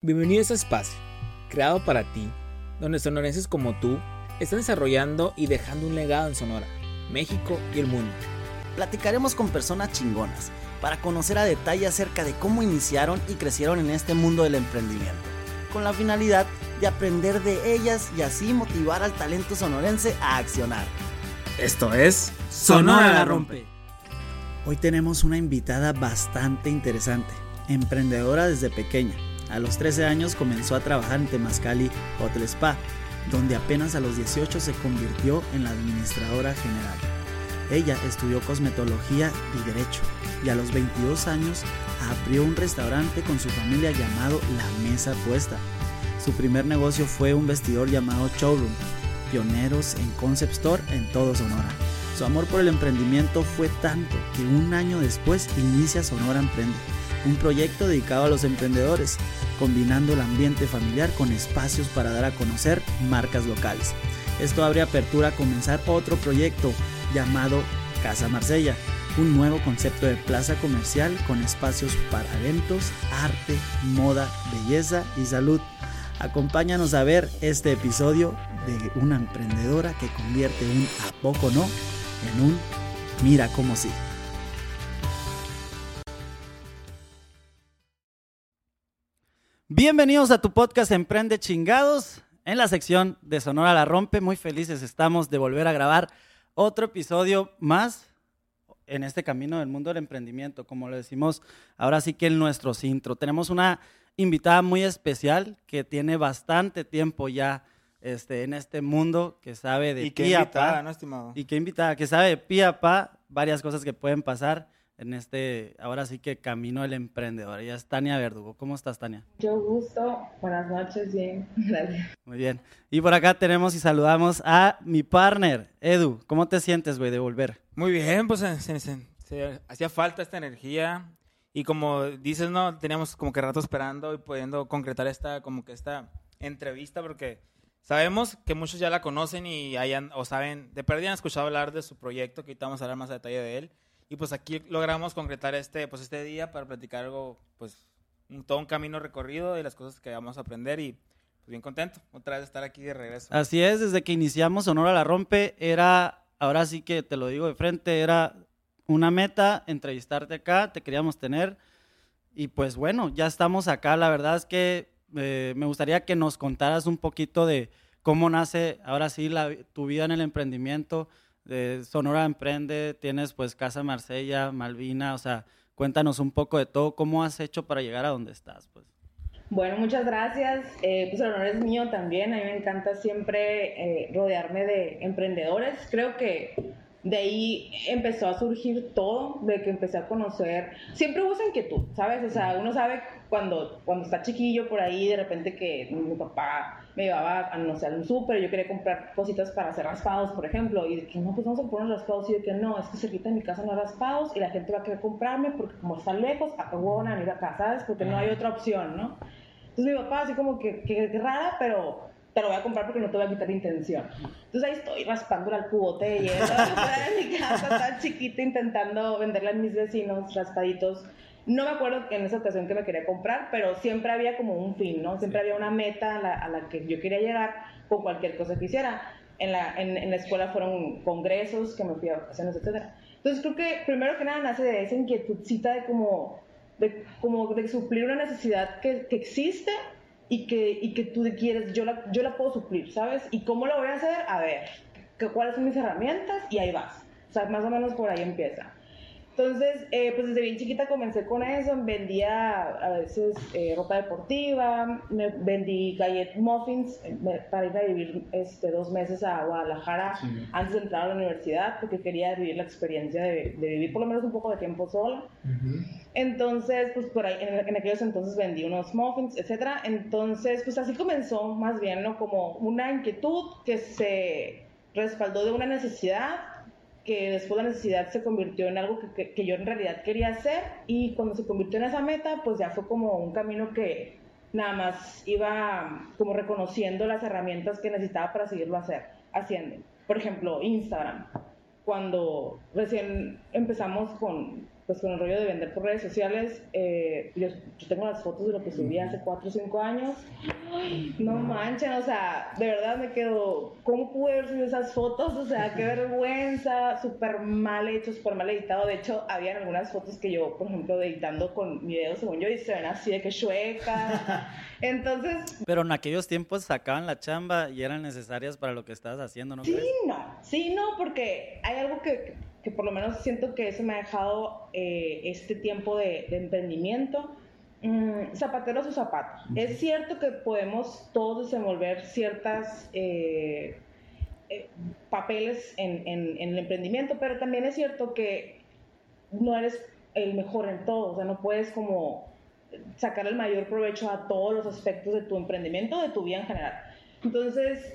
Bienvenido a este espacio, creado para ti, donde sonorenses como tú están desarrollando y dejando un legado en Sonora, México y el mundo. Platicaremos con personas chingonas para conocer a detalle acerca de cómo iniciaron y crecieron en este mundo del emprendimiento, con la finalidad de aprender de ellas y así motivar al talento sonorense a accionar. Esto es Sonora la rompe. Hoy tenemos una invitada bastante interesante, emprendedora desde pequeña a los 13 años comenzó a trabajar en Temazcali Hotel Spa, donde apenas a los 18 se convirtió en la administradora general. Ella estudió cosmetología y derecho y a los 22 años abrió un restaurante con su familia llamado La Mesa Puesta. Su primer negocio fue un vestidor llamado Showroom, pioneros en concept store en todo Sonora. Su amor por el emprendimiento fue tanto que un año después inicia Sonora Emprende un proyecto dedicado a los emprendedores, combinando el ambiente familiar con espacios para dar a conocer marcas locales. Esto abre apertura a comenzar otro proyecto llamado Casa Marsella, un nuevo concepto de plaza comercial con espacios para eventos, arte, moda, belleza y salud. Acompáñanos a ver este episodio de una emprendedora que convierte un a poco no en un mira cómo sí. Bienvenidos a tu podcast Emprende Chingados. En la sección de Sonora la Rompe, muy felices estamos de volver a grabar otro episodio más en este camino del mundo del emprendimiento, como lo decimos ahora sí que en nuestro intro. Tenemos una invitada muy especial que tiene bastante tiempo ya este, en este mundo, que sabe de y qué invitada, ¿no, estimado? Y qué invitada, que sabe de pie pa varias cosas que pueden pasar en este, ahora sí que camino el emprendedor. Ella es Tania Verdugo. ¿Cómo estás, Tania? Mucho gusto. Buenas noches, bien. Gracias. Muy bien. Y por acá tenemos y saludamos a mi partner, Edu. ¿Cómo te sientes, güey, de volver? Muy bien, pues se, hacía falta esta energía. Y como dices, ¿no? Teníamos como que rato esperando y pudiendo concretar esta, como que esta entrevista porque sabemos que muchos ya la conocen y hayan, o saben, de perdida han escuchado hablar de su proyecto, que ahorita vamos a hablar más a detalle de él y pues aquí logramos concretar este, pues este día para platicar algo, pues un, todo un camino recorrido y las cosas que vamos a aprender y pues bien contento otra vez de estar aquí de regreso. Así es, desde que iniciamos Sonora la Rompe era, ahora sí que te lo digo de frente, era una meta entrevistarte acá, te queríamos tener y pues bueno, ya estamos acá. La verdad es que eh, me gustaría que nos contaras un poquito de cómo nace ahora sí la, tu vida en el emprendimiento de Sonora Emprende, tienes pues Casa Marsella, Malvina, o sea, cuéntanos un poco de todo, cómo has hecho para llegar a donde estás, pues. Bueno, muchas gracias. Eh, pues el honor es mío también. A mí me encanta siempre eh, rodearme de emprendedores. Creo que de ahí empezó a surgir todo, de que empecé a conocer. Siempre hubo esa inquietud, ¿sabes? O sea, uno sabe cuando, cuando está chiquillo por ahí, de repente que mi papá me llevaba a, no sé, un súper, yo quería comprar cositas para hacer raspados, por ejemplo, y de que no, pues vamos a poner raspados, y de que no, es que cerquita de mi casa no hay raspados, y la gente va a querer comprarme, porque como está lejos, a van a ir acá, ¿sabes? Porque no hay otra opción, ¿no? Entonces mi papá así como que, que, que rara, pero te lo voy a comprar porque no te voy a quitar intención. Entonces ahí estoy raspándole al cubote de hielo en mi casa, tan chiquita, intentando venderle a mis vecinos raspaditos no me acuerdo en esa ocasión que me quería comprar, pero siempre había como un fin, ¿no? Siempre había una meta a la, que yo quería llegar con cualquier cosa que hiciera. En la, en, la escuela fueron congresos que me fui a vacaciones, etc. Entonces creo que primero que nada nace de esa inquietudcita de como de, como de suplir una necesidad que, que existe y que, y que tú quieres, yo la, yo la puedo suplir, ¿sabes? ¿Y cómo lo voy a hacer? A ver, ¿cuáles son mis herramientas? Y ahí vas. O sea, más o menos por ahí empieza. Entonces, eh, pues desde bien chiquita comencé con eso, vendía a veces eh, ropa deportiva, me vendí gallet muffins eh, para ir a vivir este, dos meses a Guadalajara antes de entrar a la universidad, porque quería vivir la experiencia de, vivir por lo menos un poco de tiempo sola. Entonces, pues por ahí, en, aquellos entonces vendí unos muffins, etc. Entonces, pues así comenzó más bien, ¿no? Como una inquietud que se respaldó de una necesidad que después la necesidad se convirtió en algo que, que, yo en realidad quería hacer y cuando se convirtió en esa meta, pues ya fue como un camino que nada más iba como reconociendo las herramientas que necesitaba para seguirlo hacer, haciendo. Por ejemplo, Instagram. Cuando recién empezamos con, pues con el rollo de vender por redes sociales, eh, yo, tengo las fotos de lo que subí hace 4 o 5 años. no manchen, o sea, de verdad me quedo, ¿cómo pude haber subido esas fotos? O sea, qué vergüenza, súper mal hecho, súper mal editado. De hecho, había algunas fotos que yo, por ejemplo, editando con mi dedo según yo, y se ven así de que chueca. Entonces... Pero en aquellos tiempos sacaban la chamba y eran necesarias para lo que estabas haciendo, ¿no? Sí, no, sí, no, porque hay algo que que por lo menos siento que eso me ha dejado eh, este tiempo de, emprendimiento. Mm, zapatero a su zapato. Es cierto que podemos todos desenvolver ciertas eh, eh, papeles en, en, el emprendimiento, pero también es cierto que no eres el mejor en todo, o sea, no puedes como sacar el mayor provecho a todos los aspectos de tu emprendimiento, de tu vida en general. Entonces,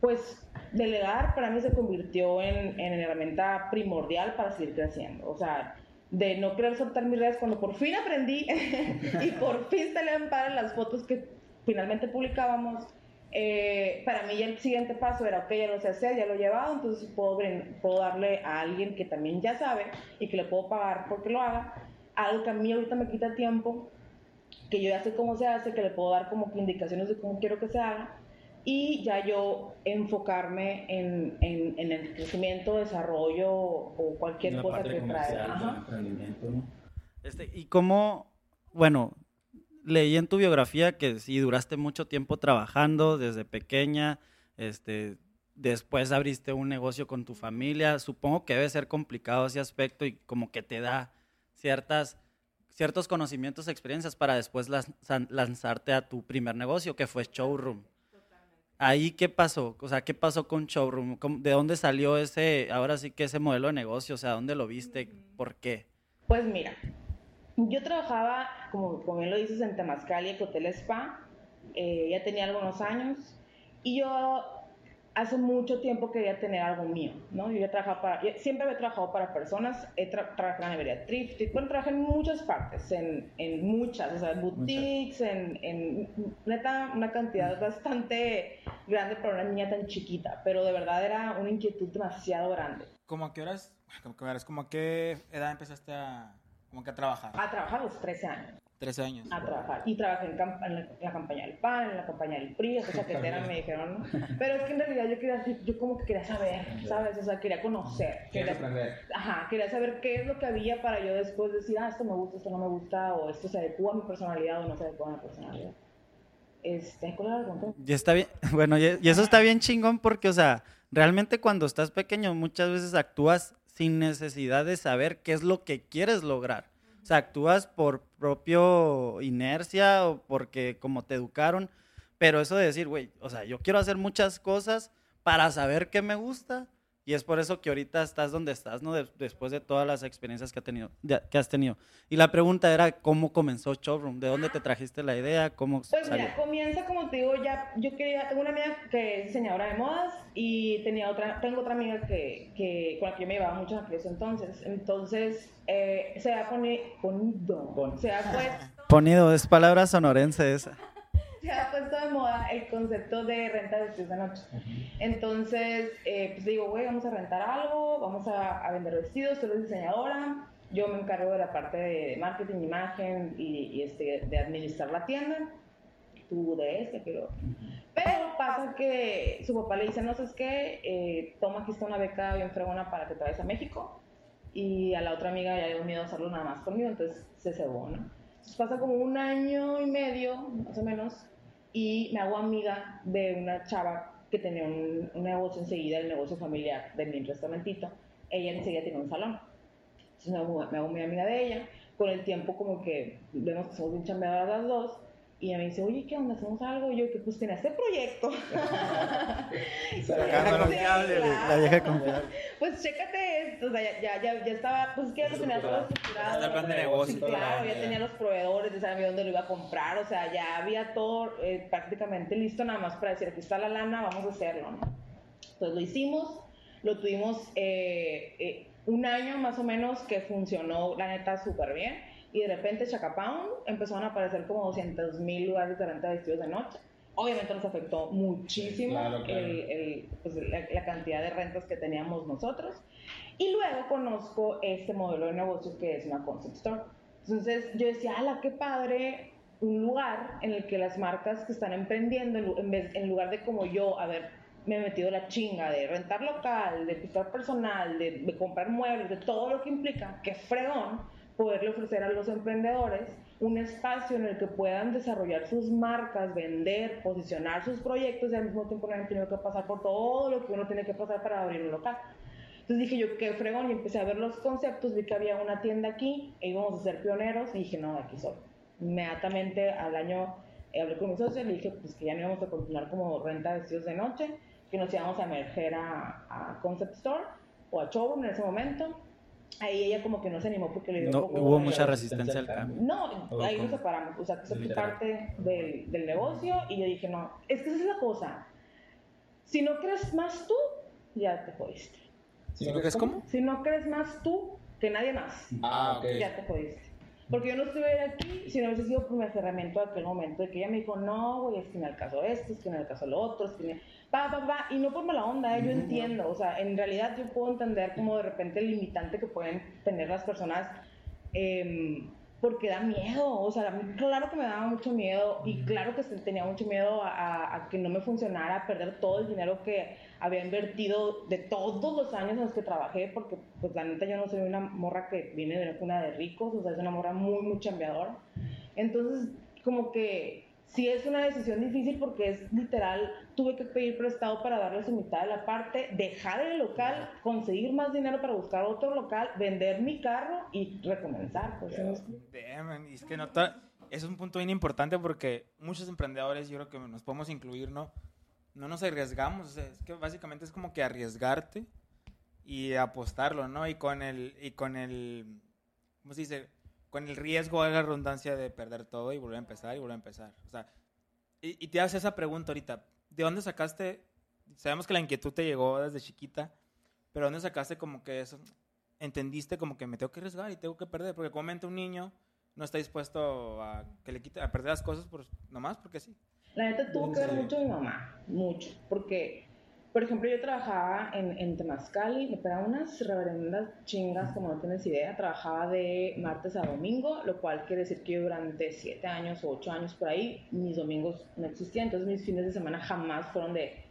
pues delegar para mí se convirtió en, en herramienta primordial para seguir creciendo. O sea, de no querer soltar mis redes cuando por fin aprendí y por fin salían para las fotos que finalmente publicábamos. Eh, para mí ya el siguiente paso era, ok, ya lo sé hacer, ya lo he llevado, entonces puedo, puedo darle a alguien que también ya sabe y que le puedo pagar porque lo haga, algo que a mí ahorita me quita tiempo, que yo ya sé cómo se hace, que le puedo dar como indicaciones de cómo quiero que se haga y ya yo enfocarme en, en, el crecimiento, desarrollo o cualquier cosa que traiga. Este, y cómo, bueno, leí en tu biografía que si duraste mucho tiempo trabajando desde pequeña, este, después abriste un negocio con tu familia, supongo que debe ser complicado ese aspecto y como que te da ciertas ciertos conocimientos, experiencias para después lanzarte a tu primer negocio, que fue Showroom. Ahí, ¿qué pasó? O sea, ¿qué pasó con Showroom? ¿De dónde salió ese, ahora sí que ese modelo de negocio? O sea, ¿dónde lo viste? ¿Por qué? Pues mira, yo trabajaba, como, como bien lo dices, en Temascali, en Hotel Spa. Eh, ya tenía algunos años. Y yo hace mucho tiempo quería tener algo mío, ¿no? Yo ya trabajaba para, siempre había trabajado para personas, he trabajado en Iberia Thrift, bueno, trabajé en muchas partes, en, en muchas, o sea, en boutiques, en, en, neta, una cantidad bastante grande para una niña tan chiquita, pero de verdad era una inquietud demasiado grande. ¿Cómo a qué horas, como a qué edad empezaste a, como que a trabajar? A trabajar a los 13 años. 13 años. A trabajar. Y trabajé en, la, campaña del PAN, en la campaña del PRI, esa chaquetera me dijeron, ¿no? Pero es que en realidad yo quería yo como que quería saber, ¿sabes? O sea, quería conocer. Quería aprender. Ajá, quería saber qué es lo que había para yo después decir, ah, esto me gusta, esto no me gusta, o esto se adecua a mi personalidad o no se adecua a mi personalidad. Este, ¿cuál era el Y está bien, bueno, y, y eso está bien chingón porque, o sea, realmente cuando estás pequeño muchas veces actúas sin necesidad de saber qué es lo que quieres lograr. Actúas por propio inercia o porque como te educaron, pero eso de decir, güey, o sea, yo quiero hacer muchas cosas para saber qué me gusta y es por eso que ahorita estás donde estás, ¿no? después de todas las experiencias que, ha tenido, que has tenido. Y la pregunta era, ¿cómo comenzó Showroom? ¿De dónde te trajiste la idea? ¿Cómo pues mira, comienza como te digo, ya, yo quería, tengo una amiga que es diseñadora de modas y tenía otra, tengo otra amiga que, que con la que yo me llevaba mucho eso entonces. Entonces, eh, se ha ponido, se ha puesto... Ponido, es palabra sonorense esa se ha puesto de moda el concepto de renta de vestidos de noche. Entonces, eh, pues digo, güey, vamos a rentar algo, vamos a, vender vestidos, soy diseñadora, yo me encargo de la parte de marketing, imagen y, este, de administrar la tienda. Tú de este, pero... Pero pasa que su papá le dice, no sé qué, eh, toma aquí está una beca bien fregona para que te vayas a México. Y a la otra amiga ya dio miedo hacerlo nada más conmigo, entonces se cebó, ¿no? Entonces pasa como un año y medio, más o menos, y me hago amiga de una chava que tenía un, negocio enseguida, el negocio familiar de mi restaurantito. Ella enseguida tiene un salón. Entonces me hago, me hago muy amiga de ella. Con el tiempo como que vemos que somos bien chambeadas las dos y ella me dice, oye, ¿qué onda? ¿Hacemos algo? Y yo, que pues tiene este proyecto. la vieja confiable, la vieja confiable. Pues chécate esto, o sea, ya, ya, ya estaba, pues que ya lo tenía todo estructurado. el plan de negocio. Sí, claro, ya tenía los proveedores, ya sabía dónde lo iba a comprar, o sea, ya había todo eh, prácticamente listo nada más para decir, aquí está la lana, vamos a hacerlo, ¿no? Entonces lo hicimos, lo tuvimos eh, eh, un año más o menos que funcionó, la neta, súper bien y de repente Chacapound empezaron a aparecer como 200 mil lugares de renta de vestidos de noche obviamente nos afectó muchísimo pues, la, cantidad de rentas que teníamos nosotros. Y luego conozco este modelo de negocio que es una concept store. Entonces yo decía, ala, qué padre, un lugar en el que las marcas que están emprendiendo, en, vez, en lugar de como yo haber me he metido la chinga de rentar local, de pisar personal, de, de, comprar muebles, de todo lo que implica, que fregón poderle ofrecer a los emprendedores un espacio en el que puedan desarrollar sus marcas, vender, posicionar sus proyectos y al mismo tiempo no hayan tenido que pasar por todo lo que uno tiene que pasar para abrir un local. Entonces dije yo, qué fregón, y empecé a ver los conceptos, vi que había una tienda aquí, e íbamos a ser pioneros, y dije, no, aquí soy. Inmediatamente al año hablé con mi socio y le dije pues, que ya no íbamos a continuar como renta de vestidos de noche, que nos íbamos a emerger a, a Concept Store o a Showroom en ese momento ahí ella como que no se animó porque le dio no, hubo mucha resistencia al cambio. No, ahí nos separamos, o sea, que eso parte del, del, negocio y yo dije, no, es que esa es la cosa. Si no crees más tú, ya te jodiste. ¿Si no crees cómo? Si no crees más tú que nadie más, ah, okay. ya te jodiste. Porque yo no estuve aquí si no hubiese sido por mi aferramiento de aquel momento, de que ella me dijo, no, güey, es que en el caso esto, es que en el caso lo otro, es que pa, pa, pa, y no por mala onda, ¿eh? yo entiendo, o sea, en realidad yo puedo entender como de repente el limitante que pueden tener las personas, eh, porque da miedo, o sea, claro que me daba mucho miedo y claro que tenía mucho miedo a, a, que no me funcionara, a perder todo el dinero que había invertido de todos los años en los que trabajé, porque pues la neta yo no soy una morra que viene de una cuna de ricos, o sea, es una morra muy, muy chambeadora. Entonces, como que sí es una decisión difícil porque es literal, tuve que pedir prestado para darle su mitad de la parte, dejar el local, conseguir más dinero para buscar otro local, vender mi carro y recomenzar. Pues, es... que nota, es un punto bien importante porque muchos emprendedores, yo creo que nos podemos incluir, ¿no? No nos arriesgamos, es que básicamente es como que arriesgarte y apostarlo, ¿no? Y con el, y con el, ¿cómo se dice? Con el riesgo de la redundancia de perder todo y volver a empezar y volver a empezar. O sea, y, te haces esa pregunta ahorita, ¿de dónde sacaste? Sabemos que la inquietud te llegó desde chiquita, pero ¿dónde sacaste como que eso? ¿Entendiste como que me tengo que arriesgar y tengo que perder? Porque comúnmente un niño no está dispuesto a que le quite, a perder las cosas por, nomás porque sí. La neta tuvo que ver mucho mi mamá, mucho, porque por ejemplo, yo trabajaba en, en Temazcali, me pegaba unas reverendas chingas, como no tienes idea. Trabajaba de martes a domingo, lo cual quiere decir que yo durante siete años o ocho años por ahí, mis domingos no existían. Entonces, mis fines de semana jamás fueron de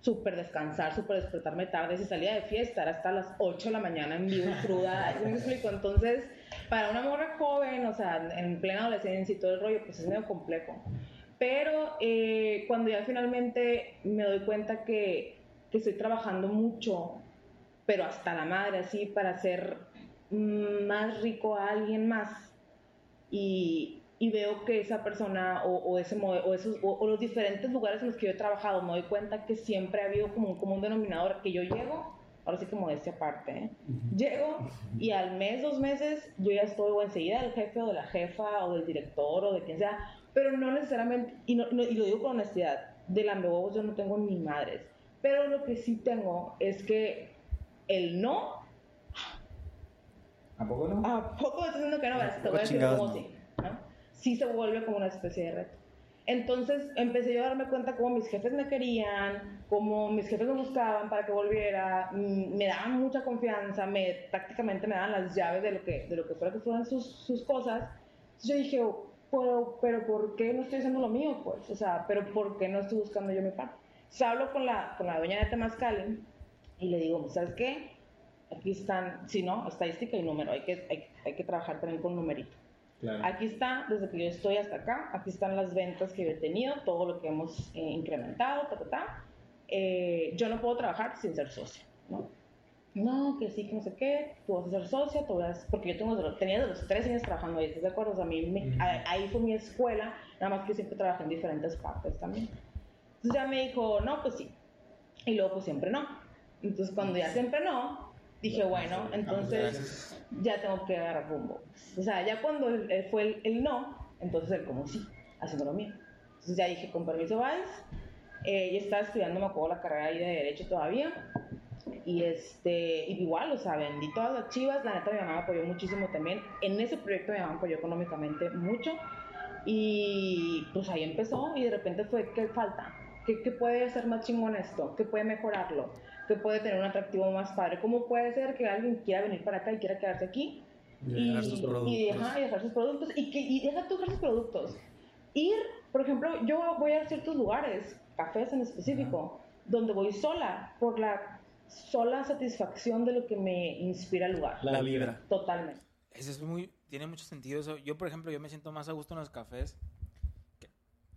súper descansar, súper despertarme tarde. Si salía de fiesta, era hasta las 8 de la mañana en vivo cruda. me explico? Entonces, para una morra joven, o sea, en plena adolescencia y todo el rollo, pues es medio complejo. Pero eh, cuando ya finalmente me doy cuenta que que estoy trabajando mucho, pero hasta la madre, así, para hacer más rico a alguien más. Y, y veo que esa persona o, ese o, esos, o, los diferentes lugares en los que yo he trabajado, me doy cuenta que siempre ha habido como, un denominador que yo llego, ahora sí como decía aparte, ¿eh? llego y al mes, dos meses, yo ya estoy o enseguida del jefe o de la jefa o del director o de quien sea, pero no necesariamente, y, no, y lo digo con honestidad, de la yo no tengo ni madres. Pero lo que sí tengo es que el no. ¿A poco no? ¿A poco estoy diciendo que no? Te voy a decir cómo sí. Sí se vuelve como una especie de reto. Entonces empecé yo a darme cuenta cómo mis jefes me querían, cómo mis jefes me buscaban para que volviera, mm, me daban mucha confianza, me, prácticamente me daban las llaves de lo que, de lo que fuera que fueran sus, sus cosas. Entonces yo dije, pero, pero ¿por qué no estoy haciendo lo mío? Pues, o sea, pero ¿por qué no estoy buscando yo mi parte? Hablo con la, con la dueña de Temazcali y le digo, ¿sabes qué? Aquí están, si no, estadística y número, hay que, hay, hay que trabajar también con numerito. Aquí está, desde que yo estoy hasta acá, aquí están las ventas que he tenido, todo lo que hemos eh, incrementado, ta, ta, ta. Eh, yo no puedo trabajar sin ser socia, ¿no? No, que sí, que no sé qué, tú vas a ser socia, tú vas, porque yo tengo, tenía de los tres años trabajando ahí, ¿estás de acuerdo? O sea, a mí, ahí fue mi escuela, nada más que siempre trabajé en diferentes partes también. Entonces ya me dijo, no, pues sí. Y luego, pues siempre no. Entonces, cuando ya siempre no, dije, bueno, entonces ya tengo que agarrar rumbo. O sea, ya cuando fue el, no, entonces el como sí, haciendo lo mío. Entonces ya dije, con permiso, vais. Eh, estaba estudiando, me acuerdo, la carrera ahí de Derecho todavía. Y este, igual, o sea, vendí todas las chivas. La neta, mi mamá me apoyó muchísimo también. En ese proyecto mi mamá me apoyó económicamente mucho. Y pues ahí empezó y de repente fue, ¿qué falta? ¿Qué, qué puede ser más chingón esto? ¿Qué puede mejorarlo? ¿Qué puede tener un atractivo más padre? ¿Cómo puede ser que alguien quiera venir para acá y quiera quedarse aquí? Y dejar sus productos. y dejar, y dejar sus productos y, que, y deja tú dejar sus productos. Ir, por ejemplo, yo voy a ciertos lugares, cafés en específico, donde voy sola por la sola satisfacción de lo que me inspira el lugar. La vibra. Totalmente. Eso es muy, tiene mucho sentido eso. Yo, por ejemplo, yo me siento más a gusto en los cafés.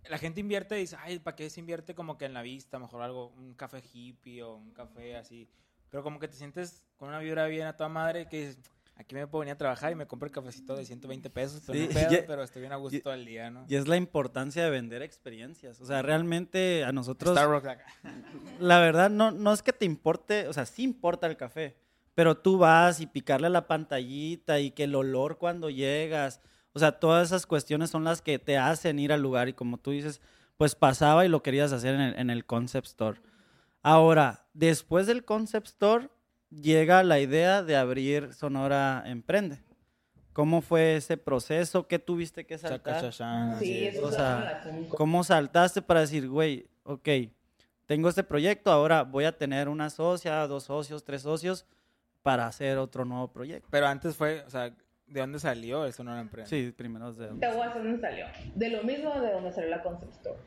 La gente invierte y dice, ay, ¿para qué se invierte como que en la vista? Mejor algo, un café hippie o un café así. Pero como que te sientes con una vibra bien a toda madre que dices, aquí me puedo venir a trabajar y me compro el cafecito de 120 pesos, pero, Sí, no pedo, ya- pero estoy bien a gusto ya- todo el día, ¿no? Y es la importancia de vender experiencias. O sea, realmente a nosotros, Starbucks acá. la verdad, no, no es que te importe, o sea, sí importa el café, pero tú vas y picarle la pantallita y que el olor cuando llegas, o sea, todas esas cuestiones son las que te hacen ir al lugar y como tú dices, pues pasaba y lo querías hacer en el, en el concept store. Ahora, después del concept store, llega la idea de abrir Sonora Emprende. ¿Cómo fue ese proceso? ¿Qué tuviste que Chaca, saltar? chachán, Sí, eso o se sea. ¿Cómo saltaste para decir, güey, ok, tengo este proyecto, ahora voy a tener una socia, dos socios, tres socios para hacer otro nuevo proyecto? Pero antes fue, o sea, ¿de dónde salió eso no era empresa? Sí, primero de Te voy a hacer dónde salió. De lo mismo de donde salió la Concept Store.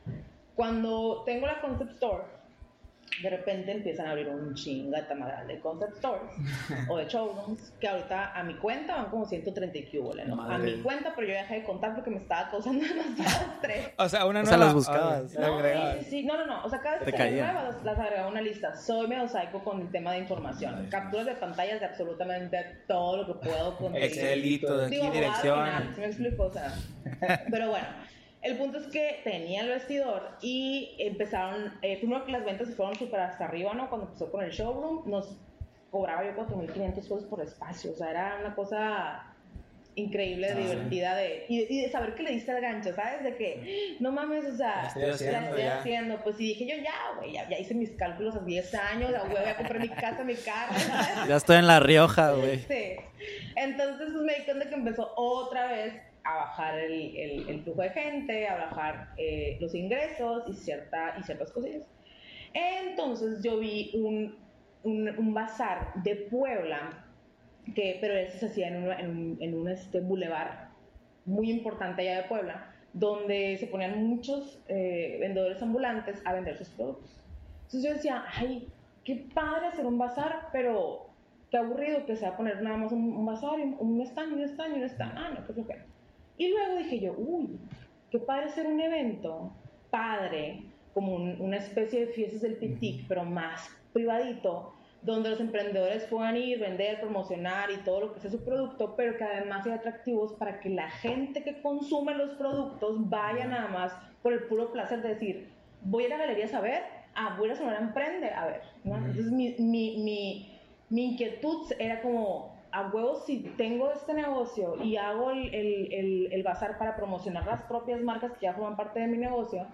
Cuando tengo la Concept Store, de repente empiezan a abrir un chingata madral de Concept Stores o de showrooms, que ahorita a mi cuenta van como 130 y que hubo, ¿no? A Madre. mi cuenta, pero yo dejé de contar porque me estaba causando demasiado estrés. O sea, una O sea, nueva. las buscabas. No, sí, sí, no, no, no. O sea, cada vez Te que nueva, las, las agregaba a una lista. Soy medio psycho con el tema de información. Capturas de pantallas de absolutamente todo lo que puedo conseguir. Excelito, de aquí, al final, dirección. ¿sí me explico? O sea, pero bueno, el punto es que tenía el vestidor y empezaron, eh, primero que las ventas se fueron súper hasta arriba, ¿no? Cuando empezó con el showroom, nos cobraba yo 4.500 pesos por espacio, o sea, era una cosa increíble, divertida de, y, y de saber que le diste el gancho, ¿sabes? De que, no mames, o sea, La estoy haciendo, la estoy ya. haciendo, pues y dije yo, ya, güey, ya, ya hice mis cálculos a 10 años, ya, güey, voy a comprar mi casa, mi carro, ¿sabes? Ya estoy en La Rioja, güey. Sí. Entonces pues, me di cuenta que empezó otra vez a bajar el, el- el flujo de gente, a bajar eh, los ingresos y, cierta, y ciertas cosillas. Entonces yo vi un, un, un bazar de Puebla, que, pero ese se hacía en, una- en un, en un, este, bulevar muy importante allá de Puebla, donde se ponían muchos eh, vendedores ambulantes a vender sus productos. Entonces yo decía, ay, qué padre hacer un bazar, pero qué aburrido que sea poner nada más un, un bazar, un, un stand, un stand, un stand. Ah, no, qué flojera. Y luego dije yo, uy, qué padre hacer un evento padre, como un- una especie de fiestas del Pitic, pero más privadito, donde los emprendedores puedan ir, vender, promocionar y todo lo que sea su producto, pero que además sea atractivos para que la gente que consume los productos vaya nada más por el puro placer de decir, voy a ir a galerías a ver, ah, voy a Sonora Emprende a ver, ¿no? Entonces mi, mi, mi, mi inquietud era como, a huevos, si tengo este negocio y hago el, el, el, el bazar para promocionar las propias marcas que ya forman parte de mi negocio,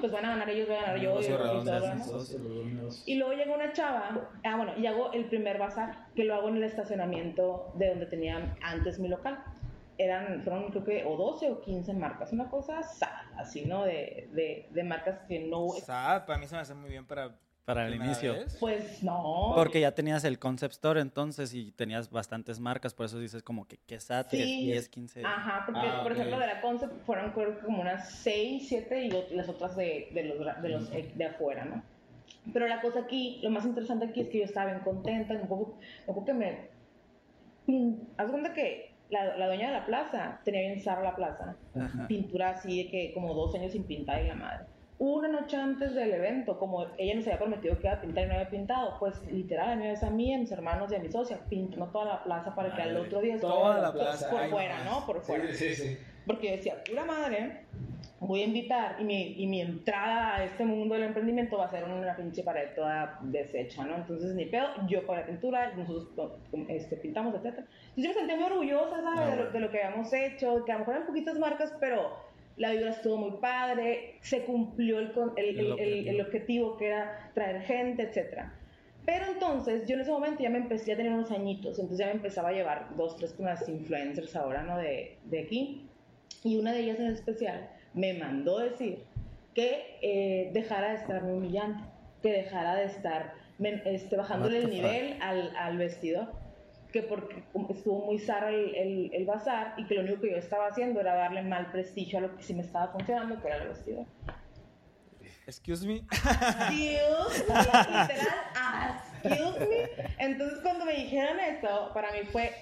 pues van a ganar ellos, voy a ganar yo y, y. Y luego llega una chava, ah, bueno, y hago el primer bazar, que lo hago en el estacionamiento de donde tenía antes mi local. Eran, fueron creo que o 12 o 15 marcas, una cosa sad, así, ¿no? De, de, de marcas que no... Sad, para mí se me hace muy bien para. Para el inicio. vez. Pues no. Porque ya tenías el concept store entonces y tenías bastantes marcas, por eso dices como que quesat, Sí. 10, 15. Ajá, porque Ah, por ejemplo de la Concept fueron creo que como unas 6, 7 y las otras de, de los, gra- de, los eh, de afuera, ¿no? Pero la cosa aquí, lo más interesante aquí es que yo estaba bien contenta, un poco, un poco que me... Haz de cuenta que la, la dueña de la plaza tenía bien zarra la plaza, Ajá. pintura así de que como dos años sin pintar y la madre. Una noche antes del evento, como ella nos había prometido que iba a pintar y no había pintado, pues literal, a mí, a mí, a mis hermanos y a mi socia, pintó toda la plaza para que al otro día Toda la plaza, por fuera, no. ¿no? Por fuera. Sí, sí, sí. Porque yo decía, pura madre, voy a invitar y mi, y mi entrada a este mundo del emprendimiento va a ser una pinche pared toda deshecha, ¿no? Entonces, ni pedo, yo pagué la pintura, nosotros este, pintamos, etc. Entonces, yo me sentía muy orgullosa, ¿sabes? de, lo, de lo que habíamos hecho, que a lo mejor eran poquitas marcas, pero la vibra estuvo muy padre, se cumplió el, el, el- el- el objetivo que era traer gente, etc. Pero entonces, yo en ese momento ya me empecé, ya tenía unos añitos, entonces ya me empezaba a llevar dos, tres con las influencers ahora, ¿no? De, de aquí. Y una de ellas en especial me mandó decir que eh, dejara de estarme humillando, que dejara de estar este, bajándole el nivel al, al, vestidor, que porque estuvo muy zar el, el, bazar y que lo único que yo estaba haciendo era darle mal prestigio a lo que sí me estaba funcionando, que era el vestidor. Excuse me. Excuse me, literal, excuse me. Entonces cuando me dijeron esto, para mí fue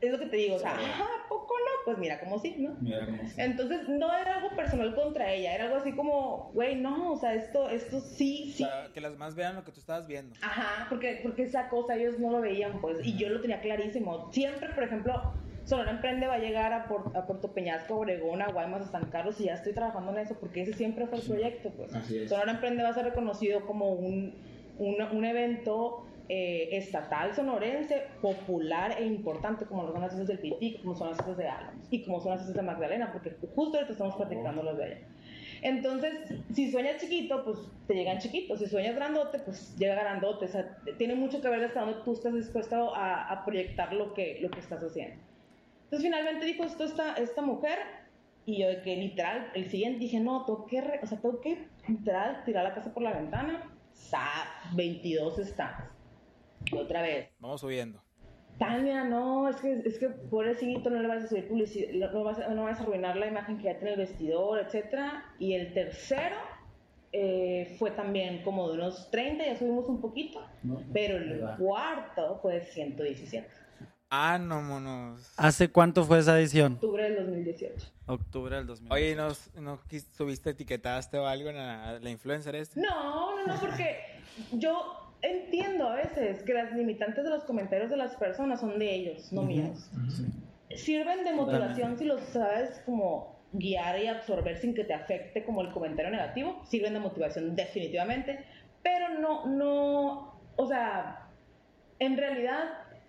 es lo que te digo, o sea, ajá, poco no? Pues mira como sí, ¿no? Mira como sí. Entonces, no era algo personal contra ella, era algo así como, güey, no, o sea, esto, esto sí, sí. O sea, que las más vean lo que tú estabas viendo. Ajá, porque, porque esa cosa ellos no lo veían, pues, y yo lo tenía clarísimo. Siempre, por ejemplo, Sonora Emprende va a llegar a, a Puerto Peñasco, Obregón, a Guaymas, a San Carlos, y ya estoy trabajando en eso, porque ese siempre fue el proyecto, pues. Así Sonora Emprende va a ser reconocido como un, un, un evento eh, estatal sonorense, popular e importante, como lo son las del Pitic, como son las islas de Álamos y como son las islas de Magdalena, porque justo ahorita estamos platicando los de allá. Entonces, si sueñas chiquito, pues te llegan chiquitos. Si sueñas grandote, pues llega grandote. O sea, tiene mucho que ver hasta dónde tú estás dispuesto a, a, proyectar lo que, lo que estás haciendo. Entonces, finalmente dijo esto esta, esta mujer, y yo de que literal, el siguiente dije, no, tengo que, o sea, tengo que literal tirar la casa por la ventana. Sa, 22 stands otra vez. Vamos subiendo. Tania, no, es que, es que pobrecito, no le vas a subir publicidad, no vas, no vas a arruinar la imagen que ya tiene el vestidor, etcétera. Y el tercero eh, fue también como de unos 30, ya subimos un poquito, pero el cuarto fue de 117. Ah, no, monos. ¿Hace cuánto fue esa edición? Octubre del 2018. Octubre del 2018. Oye, ¿no, no subiste, etiquetaste o algo en la, la influencer este? No, no, no, porque yo entiendo a veces que las limitantes de los comentarios de las personas son de ellos, no míos. Sirven de motivación si los sabes como guiar y absorber sin que te afecte como el comentario negativo, sirven de motivación definitivamente, pero no, no, o sea, en realidad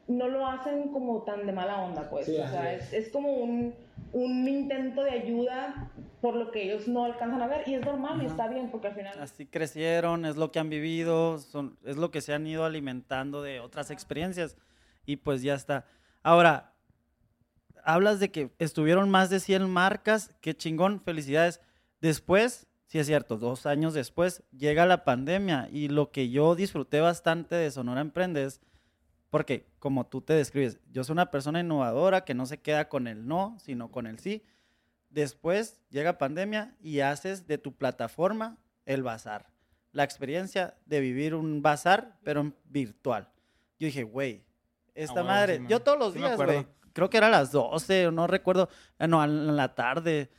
no lo hacen como tan de mala onda, pues. o sea, es, es como un, un intento de ayuda por lo que ellos no alcanzan a ver y es normal y está bien porque al final... Así crecieron, es lo que han vivido, son, es lo que se han ido alimentando de otras experiencias y pues ya está. Ahora, hablas de que estuvieron más de 100 marcas, qué chingón, felicidades. Después, sí es cierto, dos años después llega la pandemia y lo que yo disfruté bastante de Sonora Emprendes, porque como tú te describes, yo soy una persona innovadora que no se queda con el no, sino con el sí Después llega pandemia y haces de tu plataforma el bazar. La experiencia de vivir un bazar, pero virtual. Yo dije, güey, esta ah, madre, yo todos los días, güey, creo que era a las 12, no recuerdo, ah, no, en la tarde,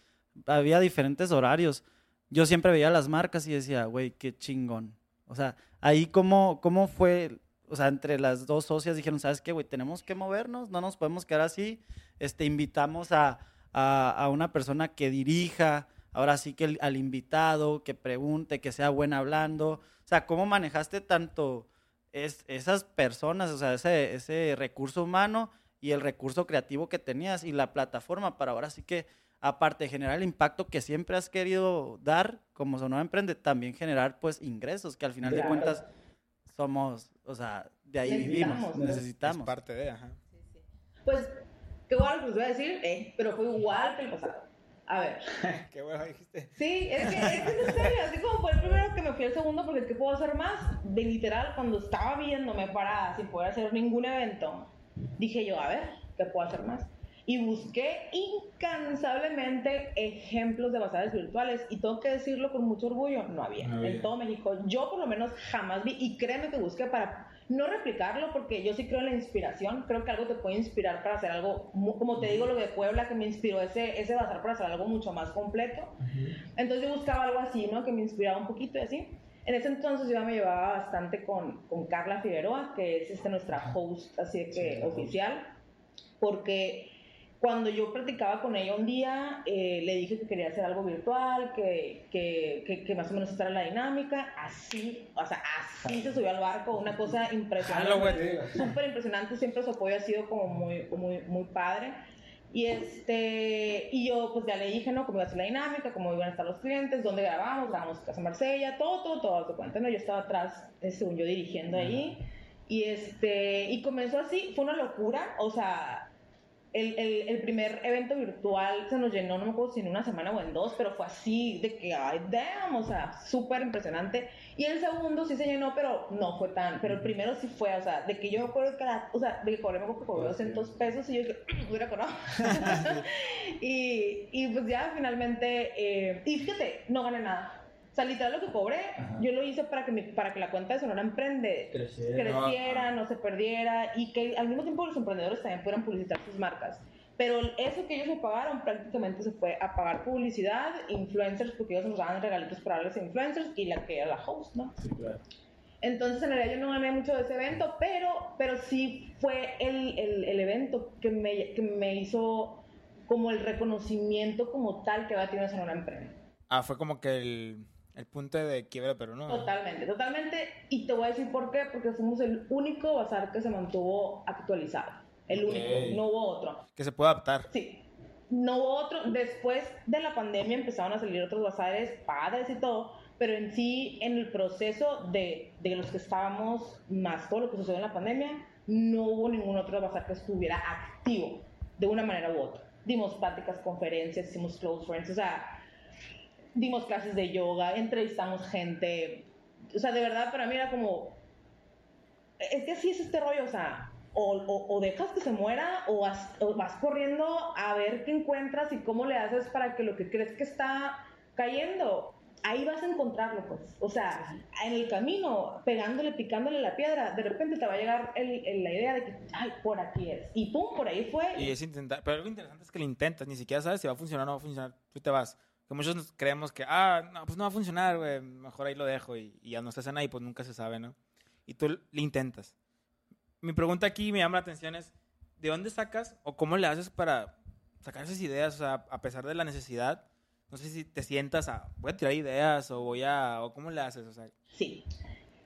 había diferentes horarios. Yo siempre veía las marcas y decía, güey, qué chingón. O sea, ahí cómo, cómo fue, o sea, entre las dos socias dijeron, ¿sabes qué, güey? Tenemos que movernos, no nos podemos quedar así. Este, invitamos a, a, una persona que dirija, ahora sí que al invitado, que pregunte, que sea buena hablando. O sea, ¿cómo manejaste tanto es, esas personas, o sea, ese, ese recurso humano y el recurso creativo que tenías y la plataforma para ahora sí que, aparte de generar el impacto que siempre has querido dar como Sonora Emprende, también generar pues ingresos, que al final de cuentas somos, o sea, de ahí vivimos, necesitamos. Es parte de, ajá. Pues Qué igual, pues voy a decir, eh, pero fue igual que el pasado. A ver. Qué bueno dijiste. Sí, es que, es que en serio, así como fue el primero que me fui al segundo, porque es que puedo hacer más. De literal, cuando estaba viéndome parada sin poder hacer ningún evento, dije yo, a ver, ¿qué puedo hacer más? Y busqué incansablemente ejemplos de bazares virtuales y tengo que decirlo con mucho orgullo, no había. no había. En todo México, yo por lo menos jamás vi y créeme que busqué para no replicarlo porque yo sí creo en la inspiración, creo que algo te puede inspirar para hacer algo, como te digo lo de Puebla que me inspiró ese, ese bazar para hacer algo mucho más completo. Entonces yo buscaba algo así, ¿no? Que me inspiraba un poquito y así. En ese entonces yo me llevaba bastante con, con Carla Figueroa, que es este, nuestra host así que oficial, porque cuando yo practicaba con ella un día, eh, le dije que quería hacer algo virtual, que, que, que, más o menos esta era la dinámica, así, o sea, así se subió al barco, una cosa impresionante, súper impresionante, siempre su apoyo ha sido como muy, muy, muy padre. Y, este, y yo pues ya le dije, ¿no? Cómo iba a ser la dinámica, cómo iban a estar los clientes, dónde grabamos, grabamos Casa Marsella, todo, todo, todo, te cuenta, ¿no? Yo estaba atrás, eh, según yo, dirigiendo ahí. Y, este, y comenzó así, fue una locura, o sea, el, el, el, primer evento virtual se nos llenó, no me acuerdo si en una semana o en dos, pero fue así, de que, ay, damn, o sea, súper impresionante. Y el segundo sí se llenó, pero no fue tan, pero el primero sí fue, o sea, de que yo me acuerdo que, la, o sea, de que cobré, me acuerdo que cobré 200 pesos y yo dije, hubiera cobrado. y, y pues ya finalmente, eh, y fíjate, no gané nada. O sea, literal lo que cobré, yo lo hice para que, mi, para que la cuenta de Sonora Emprende creciera, creciera no se perdiera y que al mismo tiempo los emprendedores también pudieran publicitar sus marcas. Pero eso que ellos me pagaron prácticamente se fue a pagar publicidad, influencers, porque ellos nos daban regalitos para darles influencers y la que era la host, ¿no? Sí, claro. Entonces, en realidad yo no gané mucho de ese evento, pero, pero sí fue el, el, el evento que me, que me hizo como el reconocimiento como tal que va a tener Sonora Emprende. Ah, fue como que el el punto de quiebra, pero no. Totalmente, totalmente. Y te voy a decir por qué, porque fuimos el único bazar que se mantuvo actualizado. El único, no hubo otro. Que se puede adaptar. Sí. No hubo otro. Después de la pandemia empezaron a salir otros bazares padres y todo, pero en sí, en el proceso de, de los que estábamos, más todo lo que sucedió en la pandemia, no hubo ningún otro bazar que estuviera activo de una manera u otra. Dimos prácticas, conferencias, hicimos close friends, o sea, dimos clases de yoga, entrevistamos gente. O sea, de verdad, para mí era como. Es que así es este rollo, o sea, o, o, dejas que se muera o vas, o vas, corriendo a ver qué encuentras y cómo le haces para que lo que crees que está cayendo, ahí vas a encontrarlo, pues. O sea, en el camino, pegándole, picándole la piedra, de repente te va a llegar el, la idea de que, ay, por aquí es. Y pum, por ahí fue. Y es intentar, pero algo interesante es que lo intentas, ni siquiera sabes si va a funcionar o no va a funcionar, tú te vas muchos creemos que, ah, no, pues no va a funcionar, güey, mejor ahí lo dejo y, ya no estás en ahí, pues nunca se sabe, ¿no? Y tú le intentas. Mi pregunta aquí me llama la atención es, ¿de dónde sacas o cómo le haces para sacar esas ideas, o sea, a pesar de la necesidad? No sé si te sientas a, voy a tirar ideas o voy a, o cómo le haces, o sea. Sí.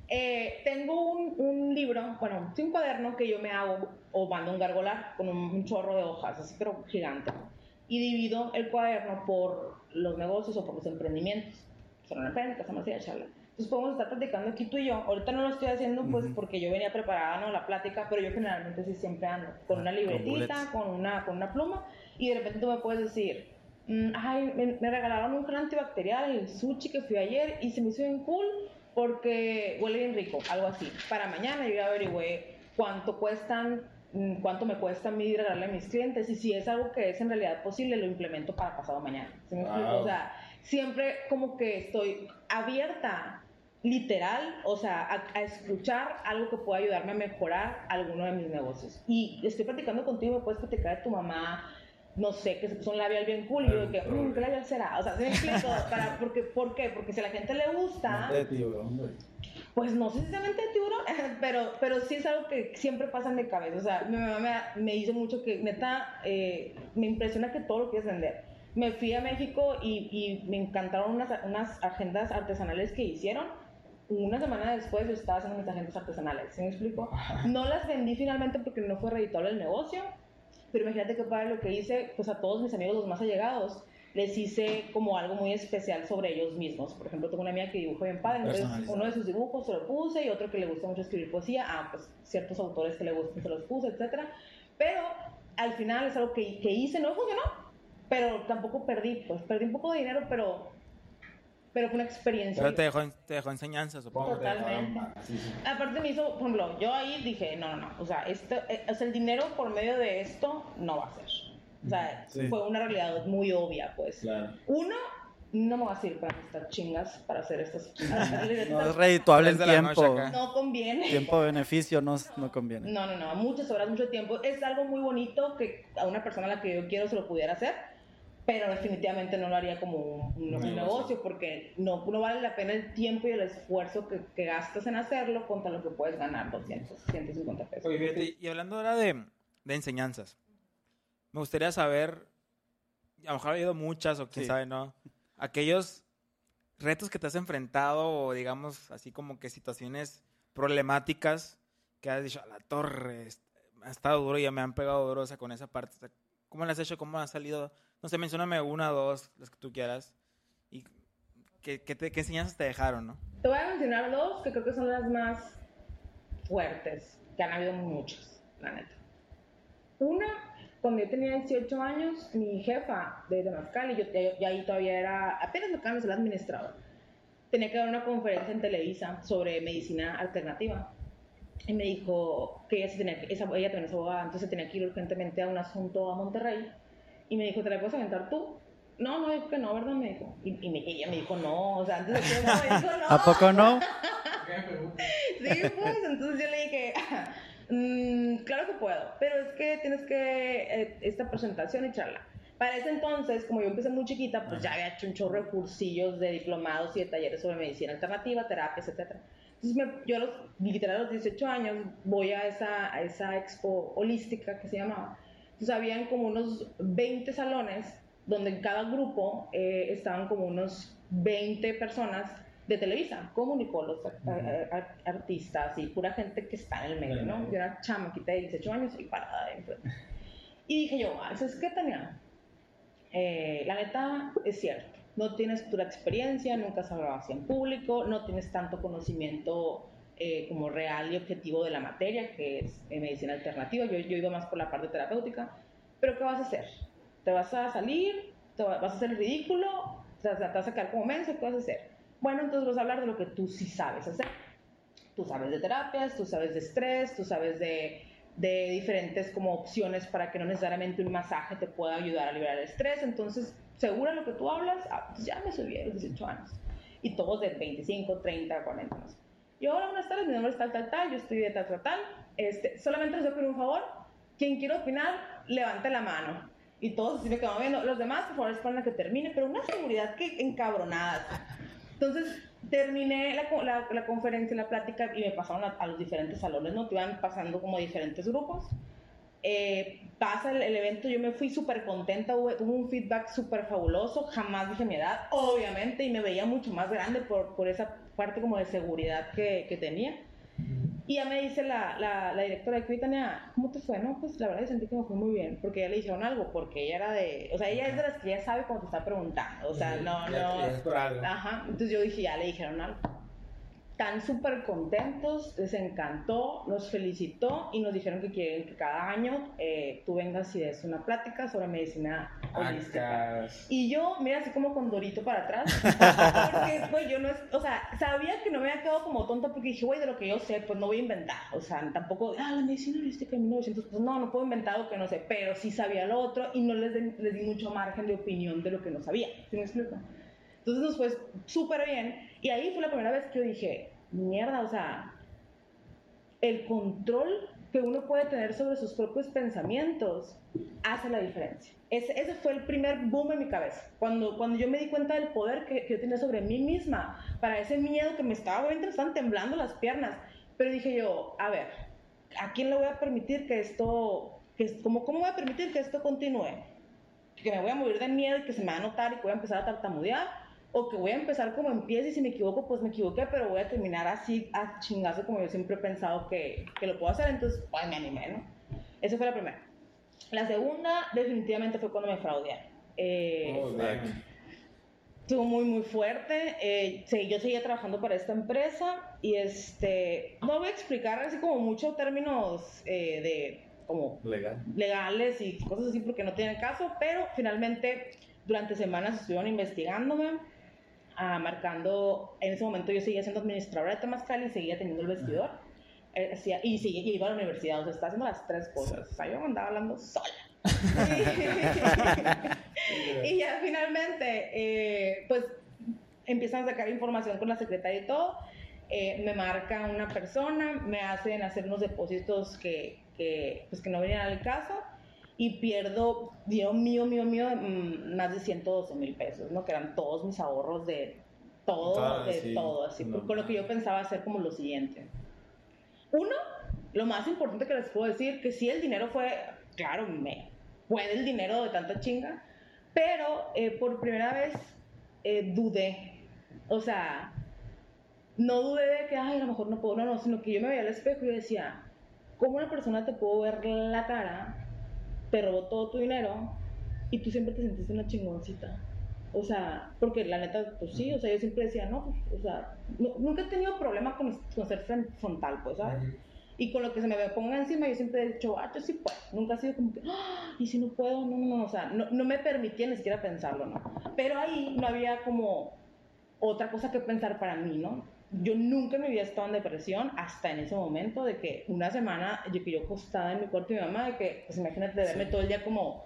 Eh, tengo un, un, libro, bueno, un cuaderno que yo me hago o mando un gargolar con un, un chorro de hojas, así pero gigante y divido el cuaderno por los negocios o por los emprendimientos. Son una empresa, casa más charla. Entonces podemos estar platicando aquí tú y yo. Ahorita no lo estoy haciendo pues porque yo venía preparada, ¿no? La plática, pero yo generalmente sí siempre ando con una libretita, con una, con una pluma y de repente tú me puedes decir, mm, ay, me, regalaron un gel antibacterial, el sushi que fui ayer y se me hizo bien cool porque huele bien rico, algo así. Para mañana yo ya averigüé cuánto cuestan cuánto me cuesta a mí regalarle a mis clientes y si es algo que es en realidad posible, lo implemento para pasado mañana. O sea, siempre como que estoy abierta, literal, o sea, a, escuchar algo que pueda ayudarme a mejorar alguno de mis negocios. Y estoy platicando contigo, me puedes platicar de tu mamá, no sé, que se puso un labial bien cool y yo de que, mmm, ¿qué labial será? O sea, ¿se me Para, porque, ¿Por qué? Porque si a la gente le gusta pues no sé si de tiburón, pero, pero sí es algo que siempre pasa en mi cabeza. O sea, mi mamá me, dice mucho que, neta, eh, me impresiona que todo lo quieres vender. Me fui a México y, y me encantaron unas, unas, agendas artesanales que hicieron. Una semana después yo estaba haciendo mis agendas artesanales, ¿sí me explico? No las vendí finalmente porque no fue reditable el negocio, pero imagínate qué padre lo que hice, pues a todos mis amigos los más allegados les hice como algo muy especial sobre ellos mismos. Por ejemplo, tengo una amiga que dibuja bien padre, entonces uno de sus dibujos se lo puse y otro que le gusta mucho escribir poesía, ah, pues ciertos autores que le gustan se los puse, etc. Pero al final es algo que, que hice, no funcionó, pero tampoco perdí, pues perdí un poco de dinero, pero pero fue una experiencia. Pero te dejó, te dejó enseñanza, supongo. Totalmente. Aparte me hizo, por ejemplo, yo ahí dije, no, no, no, o sea, esto, eh, o sea, el dinero por medio de esto no va a ser. O sea, fue una realidad muy obvia, pues. Uno, no me va a servir para estas chingas para hacer estas. no es redituable el tiempo. No conviene. Tiempo-beneficio no, no conviene. No, no, no. Muchas horas, mucho tiempo. Es algo muy bonito que a una persona a la que yo quiero se lo pudiera hacer, pero definitivamente no lo haría como un, negocio porque no, no vale la pena el tiempo y el esfuerzo que, que, gastas en hacerlo contra lo que puedes ganar 200, 150 pesos. Oye, y hablando ahora de, de enseñanzas me gustaría saber, a lo mejor ha habido muchas o quién sabe, ¿no? Aquellos retos que te has enfrentado o digamos así como que situaciones problemáticas que has dicho, a la torre, ha estado duro y ya me han pegado duro con esa parte. ¿Cómo lo has hecho? ¿Cómo has salido? No sé, mencioname una dos, las que tú quieras. ¿Y qué, qué, qué enseñanzas te dejaron, no? Te voy a mencionar dos que creo que son las más fuertes, que han habido muchas, la neta. Una cuando yo tenía 18 años, mi jefa de Temazcal, y yo, ya ahí todavía era, apenas me de ser administrador, tenía que dar una conferencia en Televisa sobre medicina alternativa. Y me dijo que ella, tenía, esa, ella también es abogada, entonces tenía que ir urgentemente a un asunto a Monterrey. Y me dijo, ¿te la puedes aventar tú? No, no, dijo que no, ¿verdad? Me dijo. Y, y ella me dijo, no, o sea, antes de que me dijo, no. ¿A poco no? sí, pues, entonces yo le dije, mm, claro que puedo, pero es que tienes que, eh, esta presentación y charla. Para ese entonces, como yo empecé muy chiquita, pues ya había hecho un chorro de cursillos de diplomados y de talleres sobre medicina alternativa, terapias, etc. Entonces, me, yo a los, literal a los 18 años voy a esa, a esa expo holística que se llamaba. Entonces, habían como unos 20 salones donde en cada grupo eh, estaban como unos 20 personas de Televisa, comunicólogos, artistas y pura gente que está en el medio, ¿no? Yo era chamaquita de 18 años y parada de enfrente. Y dije yo, ah, ¿sabes qué, Tania? Eh, la neta es cierto, no tienes tu experiencia, nunca has hablado así en público, no tienes tanto conocimiento eh, como real y objetivo de la materia, que es medicina alternativa, yo, yo iba más por la parte terapéutica, pero ¿qué vas a hacer? ¿Te vas a salir? ¿Te vas a hacer el ridículo? ¿Te vas a quedar como menso? ¿Qué vas a hacer? Bueno, entonces vas a hablar de lo que tú sí sabes hacer. Tú sabes de terapias, tú sabes de estrés, tú sabes de, de diferentes como opciones para que no necesariamente un masaje te pueda ayudar a liberar el estrés. Entonces, segura lo que tú hablas, ah, pues ya me subí a los 18 años. Y todos de 25, 30, 40 años. Yo, hola, buenas tardes, mi nombre es tal, tal, tal, yo estoy de tal, tal, tal. Este, solamente les voy a pedir un favor. Quien quiera opinar, levante la mano. Y todos así me quedan viendo. Los demás, por favor, esperen a que termine. Pero una seguridad que encabronada. Entonces, terminé la, la, conferencia, la plática y me pasaron a, los diferentes salones, ¿no? Te iban pasando como diferentes grupos. Eh, pasa el, evento, yo me fui súper contenta, hubo, un feedback súper fabuloso, jamás dije mi edad, obviamente, y me veía mucho más grande por, por esa parte como de seguridad que, que tenía. Y ya me dice la, la, la directora de Tania, ¿cómo te fue? No, pues la verdad sentí que me fue muy bien, porque ella le dijeron algo, porque ella era de, o sea, ella es de las que ya sabe cuando te está preguntando, o sea, no, no. Ajá, entonces yo dije, ya le dijeron algo están súper contentos, les encantó, nos felicitó y nos dijeron que quieren que cada año eh, tú vengas y des una plática sobre medicina holística. Y yo, mira, así como con Dorito para atrás, porque pues yo no, es, o sea, sabía que no me había quedado como tonta porque dije, güey, de lo que yo sé, pues no voy a inventar, o sea, tampoco, ah, la medicina holística en 1900, pues no, no puedo inventar algo que no sé, pero sí sabía lo otro y no les, les di mucho margen de opinión de lo que no sabía, ¿sí me explico? Entonces nos fue súper bien y ahí fue la primera vez que yo dije, mierda, o sea, el control que uno puede tener sobre sus propios pensamientos hace la diferencia. Ese, ese, fue el primer boom en mi cabeza. Cuando, cuando yo me di cuenta del poder que, yo tenía sobre mí misma, para ese miedo que me estaba, me estaban temblando las piernas. Pero dije yo, a ver, ¿a quién le voy a permitir que esto, que, ¿cómo, cómo voy a permitir que esto continúe? Que me voy a morir de miedo y que se me va a notar y que voy a empezar a tartamudear o que voy a empezar como empieza y si me equivoco, pues me equivoqué, pero voy a terminar así a chingazo como yo siempre he pensado que, que lo puedo hacer, entonces pues me animé, ¿no? Esa fue la primera. La segunda definitivamente fue cuando me fraudearon. Eh, oh, estuvo muy muy fuerte. Eh, sí, yo seguía trabajando para esta empresa y este no voy a explicar así como muchos términos eh, de como Legal. legales y cosas así porque no tienen caso, pero finalmente durante semanas estuvieron investigándome Ah, marcando, en ese momento yo seguía siendo administradora de Temazcal y seguía teniendo el vestidor. Eh, y, seguía, y iba a la universidad, o sea, estaba haciendo las tres cosas. O sea, yo andaba hablando sola. y ya finalmente, eh, pues empiezan a sacar información con la secretaria y todo. Eh, me marca una persona, me hacen hacer unos depósitos que, que, pues, que no venían al caso y pierdo, Dios mío, mío, mío, mm, más de 112 mil pesos, ¿no? Que eran todos mis ahorros de todo, de todo, así, con lo que yo pensaba hacer como lo siguiente. Uno, lo más importante que les puedo decir, que si el dinero fue, claro, me puede el dinero de tanta chinga, pero eh, por primera vez eh, dudé, o sea, no dudé de que, ay, a lo mejor no puedo, no, no, sino que yo me veía al espejo y decía, ¿cómo una persona te puedo ver la cara te robó todo tu dinero y tú siempre te sentiste una chingoncita. O sea, porque la neta, pues sí, o sea, yo siempre decía, no, pues, o sea, nunca he tenido problema con, con ser frontal, pues, ¿sabes? Y con lo que se me ponga encima, yo siempre he dicho, ah, yo sí puedo. Nunca ha sido como que, ah, y si no puedo, no, no, no, o sea, no, no me permitía ni siquiera pensarlo, ¿no? Pero ahí no había como otra cosa que pensar para mí, ¿no? Yo nunca me había estado en depresión hasta en ese momento de que una semana, yo que yo acostada en mi cuarto de mi mamá, de que, pues imagínate, de verme todo el día como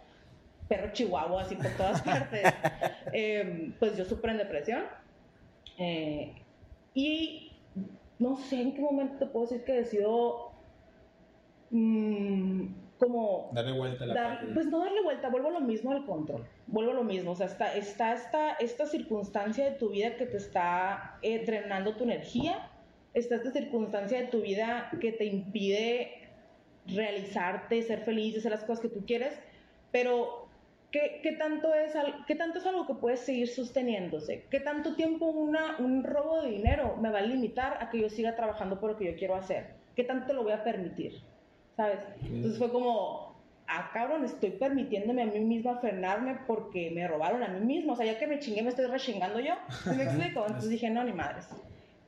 perro chihuahua así por todas partes, eh, pues yo sufro en depresión. Eh, y no sé en qué momento te puedo decir que decido mm, como... Darle vuelta a la dar-. Pues no darle vuelta, vuelvo a lo mismo al control. Vuelvo a lo mismo. O sea, está, está esta, esta circunstancia de tu vida que te está eh, drenando tu energía. Está esta circunstancia de tu vida que te impide realizarte, ser feliz, hacer las cosas que tú quieres. Pero, ¿qué, qué tanto, es, ¿qué tanto es algo que puedes seguir sosteniéndose? ¿Qué tanto tiempo una, un robo de dinero me va a limitar a que yo siga trabajando por lo que yo quiero hacer? ¿Qué tanto lo voy a permitir? ¿Sabes? Entonces fue como, ah, cabrón, estoy permitiéndome a mí misma frenarme porque me robaron a mí misma. O sea, ya que me chingué, me estoy rechingando yo. ¿Sí me explico? Entonces dije, no, ni madres.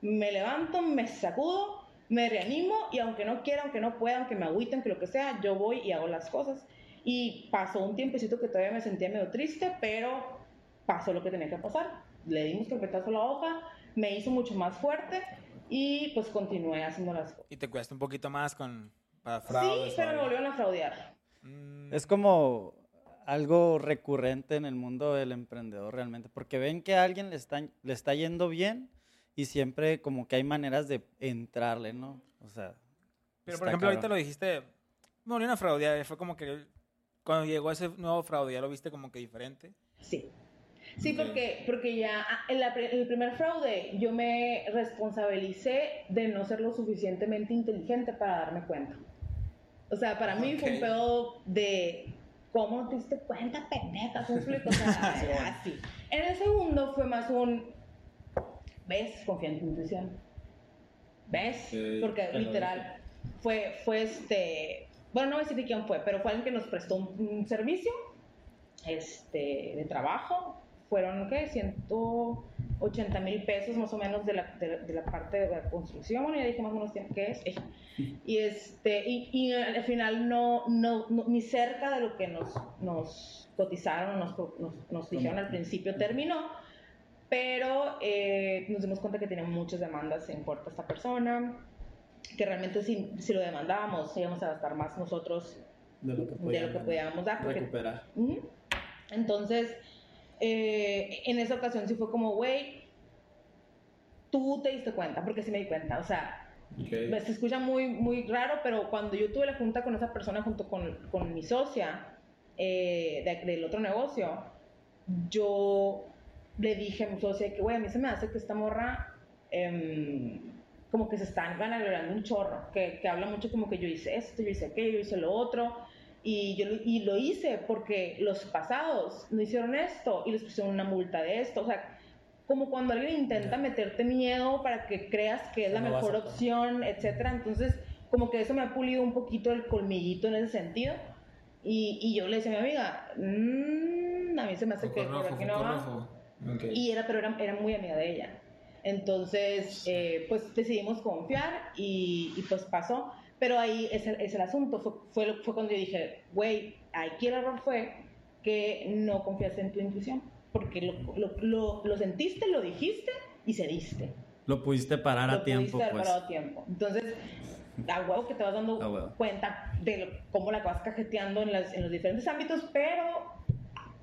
Me levanto, me sacudo, me reanimo y aunque no quiera, aunque no pueda, aunque me agüite, aunque lo que sea, yo voy y hago las cosas. Y pasó un tiempecito que todavía me sentía medio triste, pero pasó lo que tenía que pasar. Le dimos carpetazo a la hoja, me hizo mucho más fuerte y pues continué haciendo las cosas. Y te cuesta un poquito más con... Para Sí, fraudes. pero me volvieron a fraudear. Mm, Es como algo recurrente en el mundo del emprendedor realmente, porque ven que a alguien le está, le está yendo bien y siempre como que hay maneras de entrarle, ¿no? O sea, Pero, por ejemplo, ahorita lo dijiste, me volvieron a fraudear. Fue como que cuando llegó ese nuevo fraude, ya lo viste como que diferente. Sí. Sí, porque, porque ya ah, en, la en el primer fraude yo me responsabilicé de no ser lo suficientemente inteligente para darme cuenta. O sea, para mí fue un pedo de cómo te diste cuenta, pendeja, ¿sí explico? O sea, así. En el segundo fue más un, ¿ves? Confía en tu intuición. ¿Ves? Porque literal, fue, fue este, bueno, no voy a decir de quién fue, pero fue alguien que nos prestó un, un servicio este, de trabajo. Fueron, ¿qué? 180 mil pesos más o menos de la, de, de la parte de la construcción. Bueno, ya dije más o menos qué es. Eh, Y, este, y, y al final no, no, no- ni cerca de lo que nos, nos cotizaron, nos, nos, nos dijeron al principio terminó. Pero eh, nos dimos cuenta que tenía muchas demandas en puerta esta persona, que realmente si, si lo demandábamos íbamos a gastar más nosotros De lo que de lo que podíamos dar. porque- recuperar. Entonces, eh, en esa ocasión sí fue como, güey, tú te diste cuenta, porque sí me di cuenta, o sea, Ok. se escucha muy, muy raro, pero cuando yo tuve la junta con esa persona junto con, con mi socia eh, de- del otro negocio, yo le dije a mi socia que, güey, a mí se me hace que esta morra em, como que se están vanagloriando un chorro, que, que habla mucho como que yo hice esto, yo hice aquello, yo hice lo otro, y yo lo- y lo hice porque los pasados no hicieron esto y les pusieron una multa de esto, o sea, como cuando alguien intenta meterte miedo para que creas que es la No mejor opción, etcétera. Entonces, como que eso me ha pulido un poquito el colmillito en ese sentido. Y, y yo le decía a mi amiga, "Mm, a mí se me hace que por rojo, aquí no va". rojo. Ok. Y era, pero era, era muy amiga de ella. Entonces, eh, pues decidimos confiar y, y, pues pasó. Pero ahí es el, es el asunto. Fue, fue, lo- fue cuando yo dije, güey, aquí el error fue que no confiaste en tu intuición. Porque lo, lo, lo, lo sentiste, lo dijiste y se diste. lo pudiste parar a Lo tiempo, pudiste haber pues. parado a tiempo. Entonces, a huevo que te vas dando cuenta de lo- cómo la vas cajeteando en, las- en los diferentes ámbitos, pero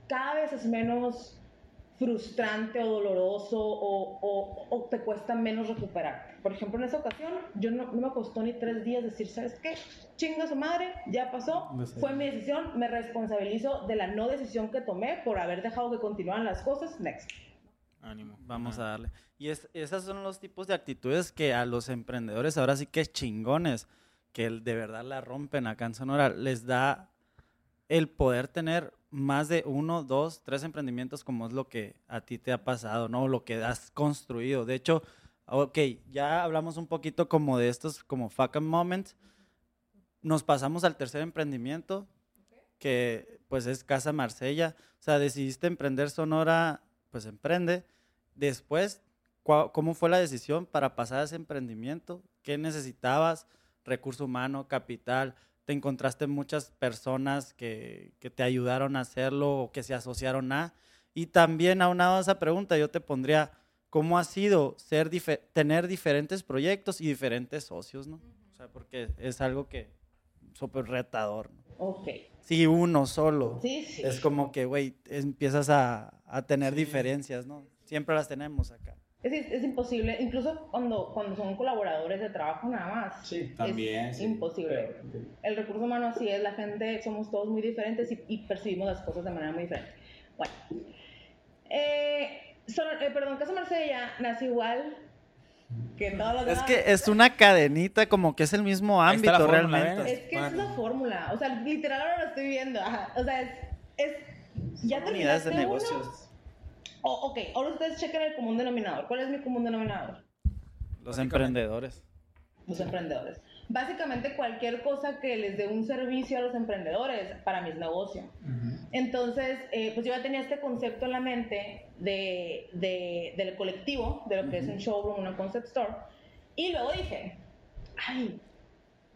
cada vez es menos frustrante o doloroso o, o- o te cuesta menos recuperar. Por ejemplo, en esa ocasión, yo no, no me costó ni tres días decir, ¿sabes qué? Chinga su madre, ya pasó, No sé. fue mi decisión, me responsabilizo de la no decisión que tomé por haber dejado que continuaran las cosas, next. Ánimo. Vamos Ajá. a darle. Y es, esos son los tipos de actitudes que a los emprendedores ahora sí que es chingones, que de verdad la rompen acá en Sonora, les da el poder tener más de uno, dos, tres emprendimientos como es lo que a ti te ha pasado, ¿no? Lo que has construido. De hecho, ok, ya hablamos un poquito como de estos como fuck moments. Nos pasamos al tercer emprendimiento, que pues es Casa Marsella. O sea, decidiste emprender Sonora, pues emprende. Después, ¿cómo fue la decisión para pasar a ese emprendimiento? ¿Qué necesitabas recurso humano, capital, te encontraste muchas personas que, que te ayudaron a hacerlo o que se asociaron a. Y también aunado a esa pregunta, yo te pondría, ¿cómo ha sido ser tener diferentes proyectos y diferentes socios, no? O sea, porque es algo que súper retador. ¿no? Ok. Sí, uno solo. Sí, sí. Es como que, güey, empiezas a, a tener diferencias, ¿no? Siempre las tenemos acá. Es, es, imposible, incluso cuando, cuando son colaboradores de trabajo nada más. Sí, también. Es imposible. El recurso humano así es, la gente, somos todos muy diferentes y, y percibimos las cosas de manera muy diferente. Bueno. Eh, eh, perdón, Casa Marsella nace igual que todos los Es que es una cadenita, como que es el mismo ámbito realmente. Es que es la fórmula, o sea, literal ahora lo estoy viendo. O sea, es. es ya unidades de negocios. Oh, ok, ahora ustedes chequen el común denominador. ¿Cuál es mi común denominador? Los emprendedores. Los emprendedores. Básicamente cualquier cosa que les dé un servicio a los emprendedores, para mí es negocio. Entonces, eh, pues yo ya tenía este concepto en la mente de, de, del colectivo, de lo que es un showroom, una concept store. Y luego dije, ay,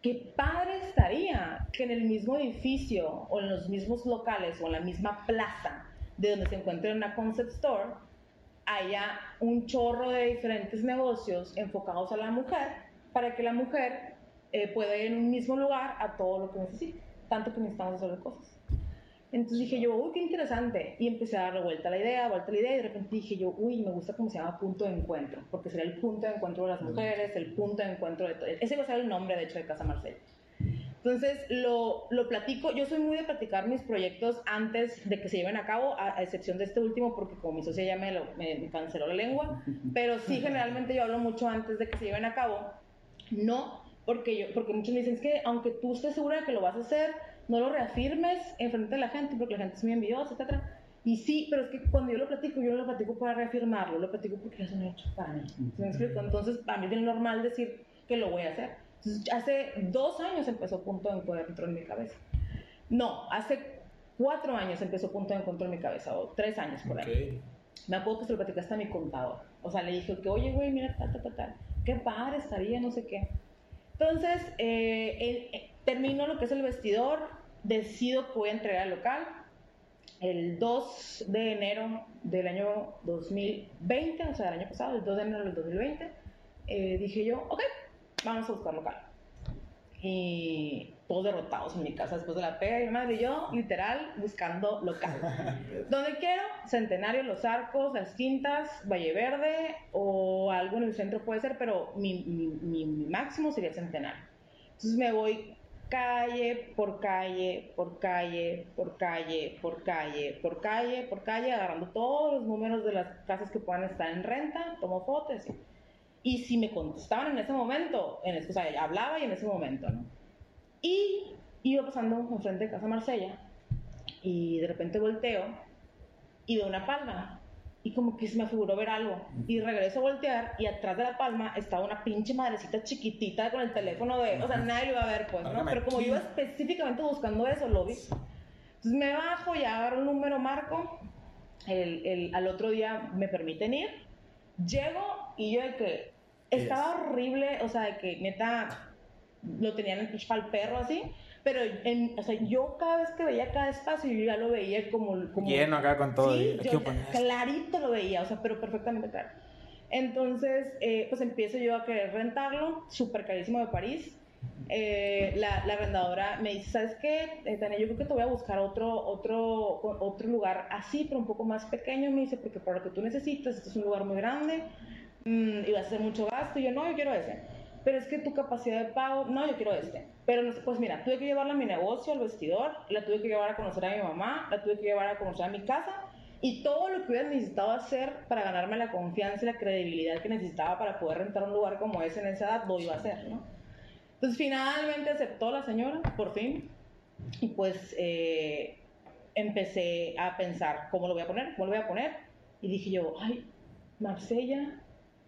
qué padre estaría que en el mismo edificio o en los mismos locales o en la misma plaza de donde se encuentra una concept store, haya un chorro de diferentes negocios enfocados a la mujer para que la mujer eh, pueda ir en un mismo lugar a todo lo que necesite, tanto que necesitamos hacer cosas. Entonces dije yo, uy, qué interesante. Y empecé a darle vuelta a la idea, vuelta a la idea, y de repente dije yo, uy, me gusta cómo se llama punto de encuentro, porque sería el punto de encuentro de las mujeres, el punto de encuentro de todo. Ese va a ser el nombre, de hecho, de Casa Marcel. Entonces lo, lo, platico, yo soy muy de platicar mis proyectos antes de que se lleven a cabo, a, excepción de este último, porque como mi socia ya me, lo, me, canceló la lengua, pero sí generalmente yo hablo mucho antes de que se lleven a cabo. No, porque, yo, porque muchos me dicen, es que aunque tú estés segura de que lo vas a hacer, no lo reafirmes en frente de la gente, porque la gente es muy envidiosa, etc. Y sí, pero es que cuando yo lo platico, yo no lo platico para reafirmarlo, lo platico porque es un hecho para mí. ¿Me explico? Entonces, para mí es normal decir que lo voy a hacer hace dos años empezó Punto de Encuentro en mi cabeza. No, hace cuatro años empezó Punto de Encuentro en mi cabeza, o tres años por ahí. Me acuerdo que se lo platicaste a mi contador. O sea, le dije que, oye, güey, mira, tal, tal, tal, Qué padre estaría, no sé qué. Entonces, eh, eh, termino lo que es el vestidor, decido que voy a entregar al local. El 2 de enero del año 2020, o sea, el año pasado, el 2 de enero del 2020, eh, dije yo, ok, vamos a buscar local. Y todos derrotados en mi casa después de la pega y mi madre y yo, literal, buscando local. Donde quiero, Centenario, Los Arcos, Las Quintas, Valle Verde o algo en el centro puede ser, pero mi, mi, mi, máximo sería Centenario. Entonces me voy calle por calle, por calle, por calle, por calle, por calle, por calle, agarrando todos los números de las casas que puedan estar en renta, tomo fotos. Y si me contestaban en ese momento, en ese, o sea, hablaba y en ese momento, ¿no? Y iba pasando enfrente de Casa Marsella y de repente volteo y veo una palma y como que se me figuró ver algo. Y regreso a voltear y atrás de la palma estaba una pinche madrecita chiquitita con el teléfono de, o sea, nadie lo iba a ver pues, ¿no? Pero como yo iba específicamente buscando eso, lo vi. Entonces me bajo y agarro un número marco, el, el, al otro día me permiten ir, llego y yo de que estaba horrible, o sea, de que neta lo tenían en el perro así. Pero, o sea, yo cada vez que veía cada espacio, yo ya lo veía como... como Lleno acá con todo. Sí, yo clarito lo veía, o sea, pero perfectamente claro. Entonces, eh, pues empiezo yo a querer rentarlo, súper carísimo de París. Eh, la, la, arrendadora me dice, ¿sabes qué, eh, Tania? Yo creo que te voy a buscar otro, otro, otro lugar así, pero un poco más pequeño. Me dice, porque para lo que tú necesitas, esto es un lugar muy grande mmm, iba a hacer mucho gasto, y yo, no, yo quiero ese. Pero es que tu capacidad de pago, no, yo quiero este. Pero pues mira, tuve que llevarla a mi negocio, al vestidor, la tuve que llevar a conocer a mi mamá, la tuve que llevar a conocer a mi casa, y todo lo que hubiera necesitado hacer para ganarme la confianza y la credibilidad que necesitaba para poder rentar un lugar como ese en esa edad, lo iba a hacer, ¿no? Entonces finalmente aceptó la señora, por fin, y pues eh, empecé a pensar cómo lo voy a poner, cómo lo voy a poner, y dije yo, ay, Marsella,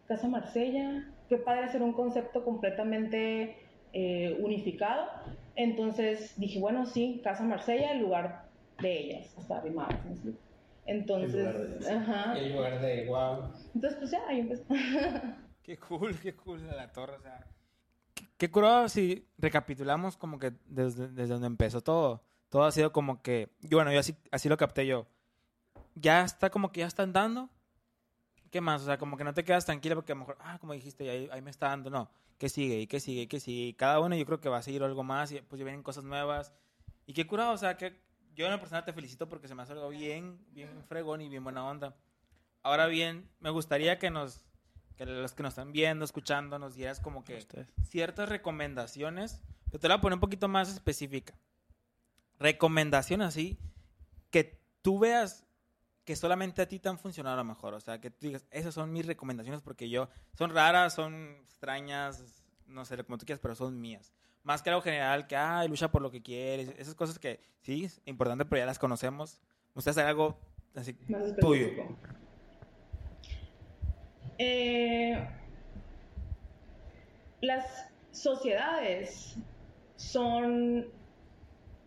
Casa Marsella, qué padre hacer un concepto completamente eh, unificado. Entonces dije, bueno, sí, Casa Marsella, el lugar de ellas, hasta arrimadas. Entonces, el lugar de, ajá. El lugar de wow. Entonces, pues ya, ahí empezó. qué cool, qué cool la torre, o sea. qué curado si recapitulamos como que desde, desde donde empezó todo. Todo ha sido como que, bueno, yo así, así lo capté yo. Ya está como que ya están dando. ¿Qué más? O sea, como que no te quedas tranquila porque a lo mejor, ah, como dijiste, ahí, ahí me está dando. No, ¿qué sigue? ¿Y qué sigue? ¿Y qué sigue? Y cada uno yo creo que va a seguir algo más y pues ya vienen cosas nuevas. Y qué curado, o sea, que yo en la persona te felicito porque se me ha algo bien, bien fregón y bien buena onda. Ahora bien, me gustaría que nos, que los que nos están viendo, escuchando, nos dieras como que ciertas recomendaciones. Pero te la voy a poner un poquito más específica. Recomendaciones así que tú veas que solamente a ti te han funcionado a lo mejor. O sea, que tú digas, esas son mis recomendaciones porque yo, son raras, son extrañas, no sé, como tú quieras, pero son mías. Más que algo general, que, ay, lucha por lo que quieres. Esas cosas que sí, es importante, pero ya las conocemos. Usted hacer algo así tuyo. Eh, las sociedades son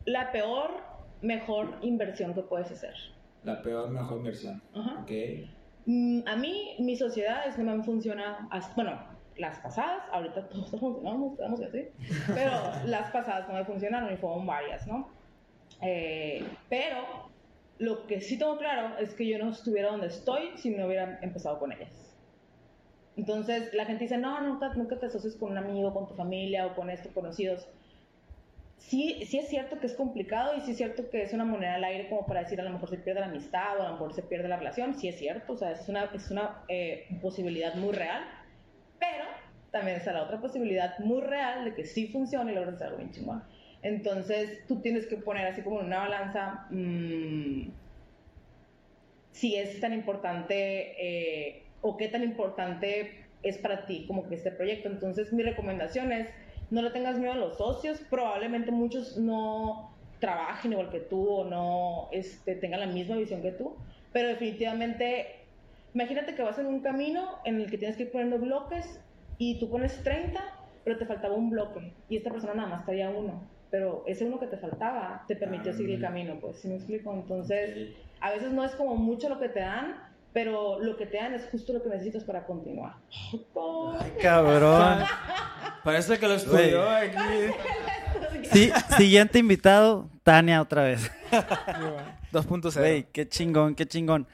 la peor, mejor inversión que puedes hacer. La peor, mejor inversión. Ajá. Mm, a mí, mis sociedades no me han funcionado. Bueno, las pasadas, ahorita todos funcionamos, estamos así, pero las pasadas no me funcionaron y fueron varias, ¿no? Eh, pero lo que sí tengo claro es que yo no estuviera donde estoy si no hubiera empezado con ellas. Entonces la gente dice, no, nunca, nunca te asocies con un amigo, con tu familia o con estos conocidos. Sí, sí es cierto que es complicado y sí es cierto que es una moneda al aire como para decir a lo mejor se pierde la amistad o a lo mejor se pierde la relación, sí es cierto, o sea, es una, es una eh, posibilidad muy real, pero también está la otra posibilidad muy real de que sí funcione y logres algo bien chingón. Entonces tú tienes que poner así como en una balanza mmm, si es tan importante eh, o qué tan importante es para ti como que este proyecto. Entonces mi recomendación es, no le tengas miedo a los socios, probablemente muchos no trabajen igual que tú o no este, tengan la misma visión que tú, pero definitivamente, imagínate que vas en un camino en el que tienes que ir poniendo bloques y tú pones 30, pero te faltaba un bloque y esta persona nada más traía uno, pero ese uno que te faltaba te permitió seguir el camino, pues, ¿sí me explico? Entonces, a veces no es como mucho lo que te dan, pero lo que te dan es justo lo que necesitas para continuar. Ay, cabrón. Parece que lo estudió aquí. Sí, siguiente invitado, Tania otra vez. 2.0. Güey, qué chingón, qué chingón.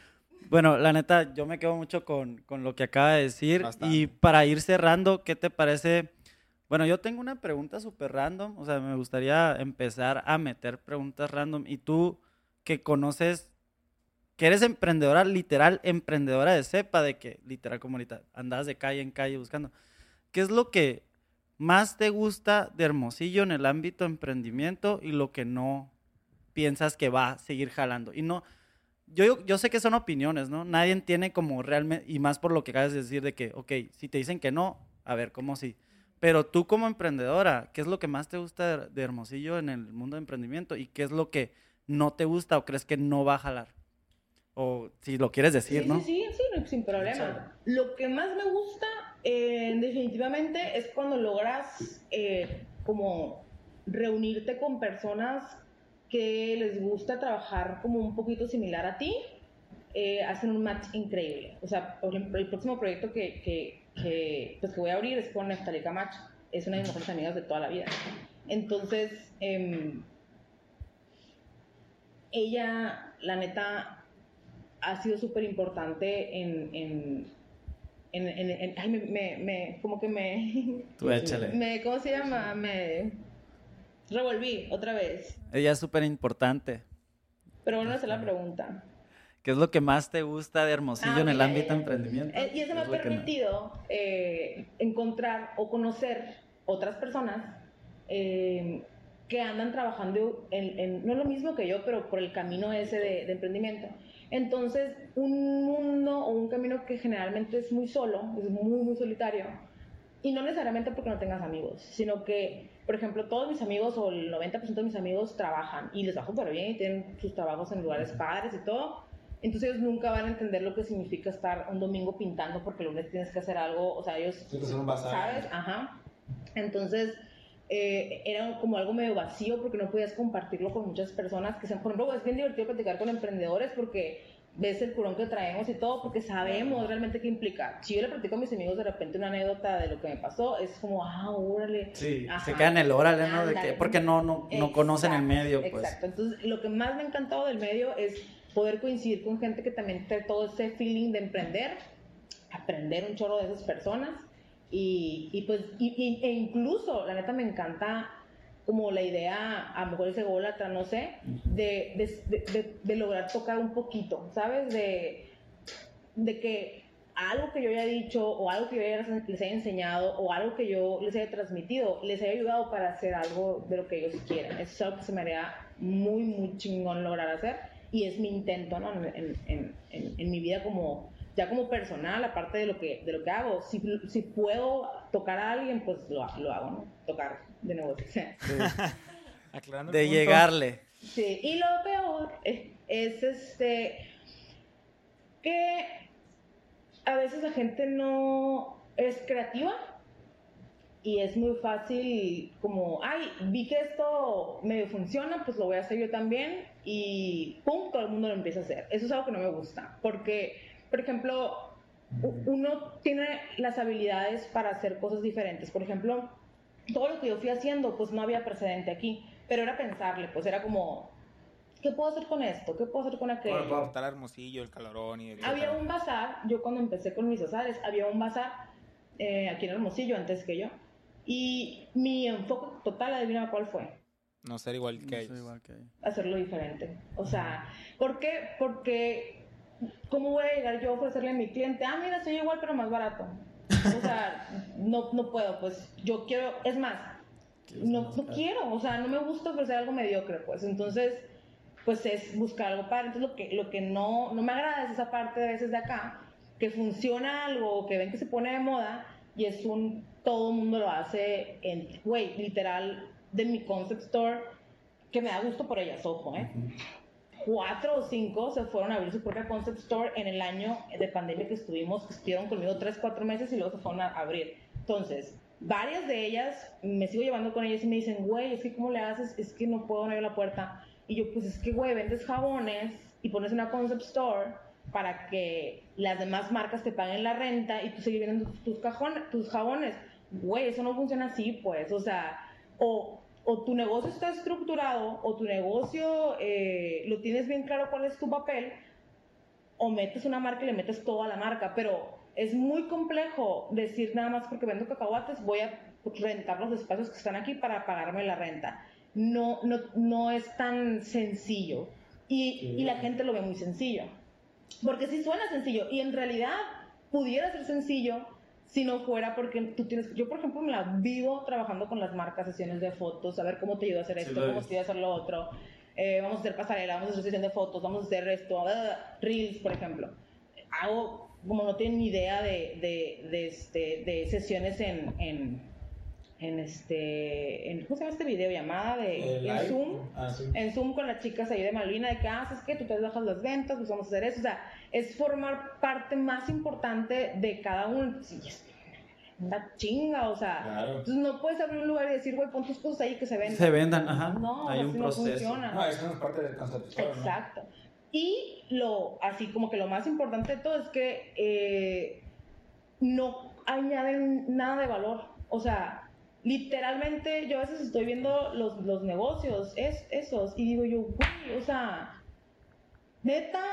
Bueno, la neta, yo me quedo mucho con, con lo que acaba de decir. Y para ir cerrando, ¿qué te parece? Bueno, yo tengo una pregunta súper random. O sea, me gustaría empezar a meter preguntas random. Y tú, que conoces que eres emprendedora, literal, emprendedora de cepa, de que literal como ahorita andas de calle en calle buscando. ¿Qué es lo que más te gusta de Hermosillo en el ámbito de emprendimiento y lo que no piensas que va a seguir jalando? Y no, yo, yo sé que son opiniones, ¿no? Nadie tiene como realmente, y más por lo que acabas de decir de que, ok, si te dicen que no, a ver, ¿cómo sí? Pero tú como emprendedora, ¿qué es lo que más te gusta de Hermosillo en el mundo de emprendimiento y qué es lo que no te gusta o crees que no va a jalar? O si lo quieres decir, ¿no? Sí, sí, sí, sin problema. Lo que más me gusta, eh, definitivamente, es cuando logras eh, como reunirte con personas que les gusta trabajar como un poquito similar a ti, eh, hacen un match increíble. O sea, por ejemplo, el próximo proyecto que, que, que, pues que voy a abrir es con Neftali Camacho. Es una de mis mejores amigas de toda la vida. Entonces, em, ella, la neta, ha sido súper importante en, en, en, ay, me, me, como que me... Tú échale. Me, ¿Cómo se llama? Me revolví otra vez. Ella es súper importante. Pero bueno, esa es la pregunta. ¿Qué es lo que más te gusta de Hermosillo ah, en el ámbito de emprendimiento? Eh, y eso me ha permitido eh, encontrar o conocer otras personas eh, que andan trabajando en, no lo mismo que yo, pero por el camino ese de, de emprendimiento. Entonces, un mundo o un camino que generalmente es muy solo, es muy, muy solitario, y no necesariamente porque no tengas amigos, sino que, por ejemplo, todos mis amigos o el 90% de mis amigos trabajan y les va súper bien y tienen sus trabajos en lugares padres y todo. Entonces ellos nunca van a entender lo que significa estar un domingo pintando porque el lunes tienes que hacer algo, o sea, ellos, ¿sabes? Ajá. Entonces, eh, era como algo medio vacío porque no podías compartirlo con muchas personas que sean, por ejemplo, es bien divertido platicar con emprendedores porque ves el curón que traemos y todo, porque sabemos realmente qué implica. Si yo le platico a mis amigos de repente una anécdota de lo que me pasó, es como, ah, órale. Sí, se queda en el órale, ¿no? De que, porque no, no, no conocen el medio, pues. Exacto, entonces lo que más me ha encantado del medio es poder coincidir con gente que también trae todo ese feeling de emprender, aprender un chorro de esas personas y, y pues, e incluso, la neta me encanta como la idea, a lo mejor es ególatra, no sé, de, de, de, lograr tocar un poquito, ¿sabes? De, de que algo que yo haya dicho o algo que yo les haya enseñado o algo que yo les haya transmitido les haya ayudado para hacer algo de lo que ellos quieren. Eso es algo que se me haría muy, muy chingón lograr hacer y es mi intento, ¿no? En, en, en, en mi vida como ya como personal, aparte de lo que, de lo que hago, si, si puedo tocar a alguien, pues lo, lo hago, ¿no? Tocar de nuevo. de llegarle. Sí, y lo peor es, es, este que a veces la gente no es creativa y es muy fácil como, ay, vi que esto me funciona, pues lo voy a hacer yo también y pum, todo el mundo lo empieza a hacer. Eso es algo que no me gusta, porque por ejemplo, uno tiene las habilidades para hacer cosas diferentes. Por ejemplo, todo lo que yo fui haciendo, pues no había precedente aquí, pero era pensarle, pues era como, ¿qué puedo hacer con esto? ¿Qué puedo hacer con aquello? Bueno, para estar hermosillo, el calorón y... había un bazar, yo cuando empecé con mis azares, había un bazar eh, aquí en Hermosillo antes que yo, y mi enfoque total, adivina cuál fue. No ser igual que, ellos. igual que ellos. Hacerlo diferente. O sea, ¿por qué? Porque ¿cómo voy a llegar yo a ofrecerle a mi cliente? Ah, mira, soy igual pero más barato. O sea, no, no puedo, pues yo quiero, es más, no, no quiero, o sea, no me gusta ofrecer algo mediocre, pues entonces, pues es buscar algo para. Entonces lo que, lo que no, no me agrada es esa parte de veces de acá, que funciona algo, que ven que se pone de moda y es un, todo el mundo lo hace en, güey, literal, de mi concept store, que me da gusto por ellas, ojo, ¿eh? Cuatro o cinco se fueron a abrir su propia concept store en el año de pandemia que estuvimos, que estuvieron conmigo tres, cuatro meses y luego se fueron a abrir. Entonces, varias de ellas me sigo llevando con ellas y me dicen, güey, es que ¿cómo le haces? Es que no puedo abrir la puerta. Y yo, pues es que, güey, vendes jabones y pones una concept store para que las demás marcas te paguen la renta y tú sigues vendiendo tus, cajones, tus jabones. Güey, eso no funciona así, pues. O sea, o o tu negocio está estructurado o tu negocio eh, lo tienes bien claro cuál es tu papel, o metes una marca y le metes toda la marca, pero es muy complejo decir nada más porque vendo cacahuates voy a rentar los espacios que están aquí para pagarme la renta. No, no, no es tan sencillo y, y la gente lo ve muy sencillo. Porque sí suena sencillo y en realidad pudiera ser sencillo si no fuera porque tú tienes, yo por ejemplo me la vivo trabajando con las marcas, sesiones de fotos, a ver cómo te ayuda a hacer esto, cómo te ayuda a hacer lo otro, eh, vamos a hacer pasarela, vamos a hacer sesión de fotos, vamos a hacer esto, reels por ejemplo. Hago, como no tienen ni idea de, de, de, este, de sesiones en, en, en este, en, ¿cómo se llama este video? Llamada de, en Zoom, ah, en Zoom con las chicas ahí de Malvina, de que haces ah, que tú te bajas las ventas, pues vamos a hacer eso, o sea, es formar parte más importante de cada uno. Sí, es una chinga, o sea, entonces no puedes abrir un lugar y decir, güey, pon tus cosas ahí que se vendan. Se vendan, ajá. No, Hay un proceso. no funciona. No, eso no es parte del concepto. Exacto. Y lo, así como que lo más importante de todo es que eh, no añaden nada de valor. O sea, literalmente yo a veces estoy viendo los, los negocios, es, esos, y digo yo, güey, o sea, neta,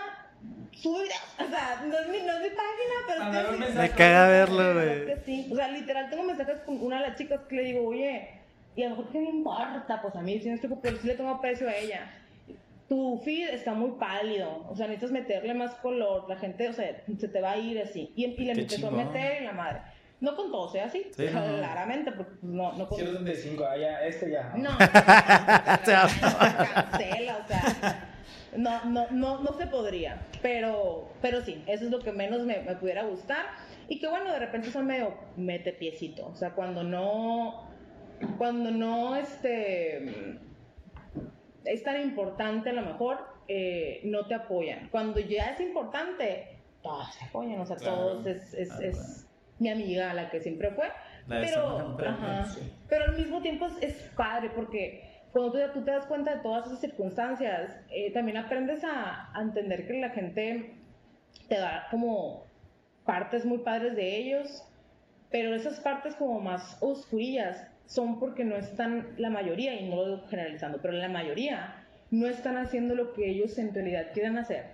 sube, o sea, no es mi, no es mi página, pero Me caga verlo, güey. Sí. O sea, literal, tengo mensajes con una de las chicas que le digo, oye, y a lo mejor que me importa, pues a mí si no estoy, pero sí le tengo precio a ella. Tu feed está muy pálido, o sea, necesitas meterle más color, la gente, o sea, se te va a ir así. Y, y le empezó a meter en la madre. No con todo, sea así, sí, claramente, porque no, no con... 135, ah, ya, este ya. No, cancela, o sea, no, no, no, no se podría, pero, pero sí, eso es lo que menos me, me pudiera gustar. Y que bueno, de repente son medio mete piecito. O sea, cuando no, cuando no este, es tan importante a lo mejor, eh, no te apoyan. Cuando ya es importante, todos se apoyan, o sea, todos es, es, es, mi amiga la que siempre fue. pero, ajá, pero al mismo tiempo es, es padre porque cuando tú, tú te das cuenta de todas esas circunstancias, eh, también aprendes a, a entender que la gente te da como partes muy padres de ellos, pero esas partes como más oscurillas son porque no están la mayoría, y no lo digo generalizando, pero la mayoría no están haciendo lo que ellos en realidad quieren hacer.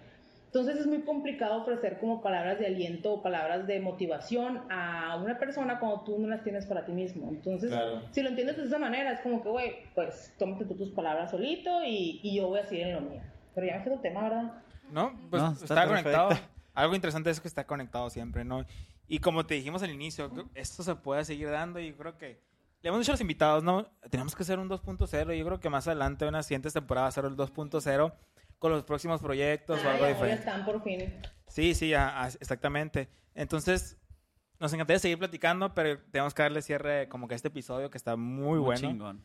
Entonces es muy complicado ofrecer como palabras de aliento o palabras de motivación a una persona cuando tú no las tienes para ti mismo. Entonces, si lo entiendes de esa manera, es como que, güey, pues tómate tú tus palabras solito y, y, yo voy a seguir en lo mío. Pero ya me tu tema, ¿verdad? No, pues está, conectado. Algo interesante es que está conectado siempre, ¿no? Y como te dijimos al inicio, esto se puede seguir dando y creo que le hemos dicho a los invitados, ¿no? Tenemos que hacer un 2.0. Yo creo que más adelante, en las siguientes temporadas, hacer el 2.0 con los próximos proyectos o algo diferente. Ya están por fin. Sí, sí, exactamente. Entonces, nos encantaría seguir platicando, pero tenemos que darle cierre como que a este episodio que está muy, bueno.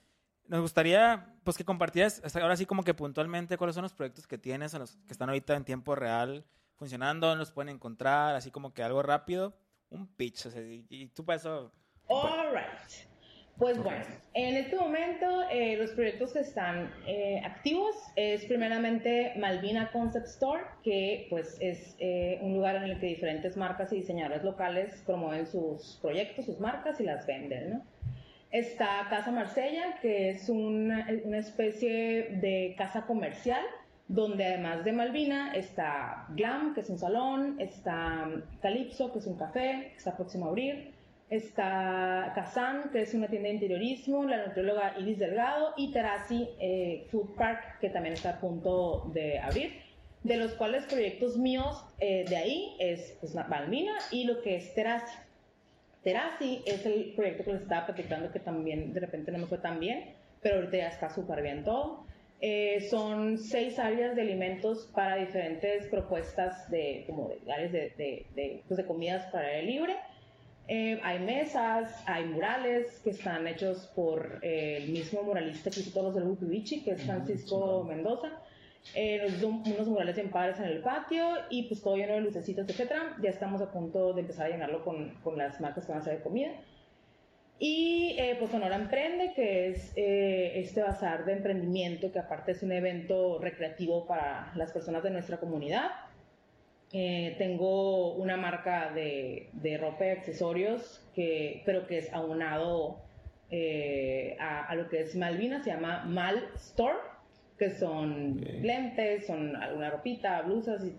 Nos gustaría, pues, que compartieras, ahora sí como que puntualmente, cuáles son los proyectos que tienes, los que están ahorita en tiempo real funcionando, los pueden encontrar, así como que algo rápido, un pitch, o sea, y, tú para eso... All right. Pues bueno, en este momento eh, los proyectos que están eh, activos es primeramente Malvina Concept Store, que pues es eh, un lugar en el que diferentes marcas y diseñadores locales promueven sus proyectos, sus marcas y las venden, ¿no? Está Casa Marsella, que es una, una especie de casa comercial donde además de Malvina está Glam, que es un salón, está Calypso, que es un café, que está próximo a abrir, está Kazan, que es una tienda de interiorismo, la nutrióloga Iris Delgado y Terasi eh, Food Park, que también está a punto de abrir, de los cuales proyectos míos eh, de ahí es pues, Malvina y lo que es Terasi. Terasi es el proyecto que les estaba platicando que también de repente no me fue tan bien, pero ahorita ya está súper bien todo. Eh, son seis áreas de alimentos para diferentes propuestas de, como de áreas de, de, pues de comidas para el libre eh, hay mesas, hay murales que están hechos por eh, el mismo muralista que hizo todos los del que es Francisco Mendoza. Eh, unos murales bien padres en el patio y pues todo lleno de lucecitas, etcétera. Ya estamos a punto de empezar a llenarlo con, con las marcas que van a hacer de comida. Y eh, pues Sonora Emprende, que es este bazar de emprendimiento que aparte es un evento recreativo para las personas de nuestra comunidad. Eh, tengo una marca de, de, ropa y accesorios, que, pero que es aunado eh, a, lo que es Malvina, se llama Mal Store, que son lentes, son alguna ropita, blusas y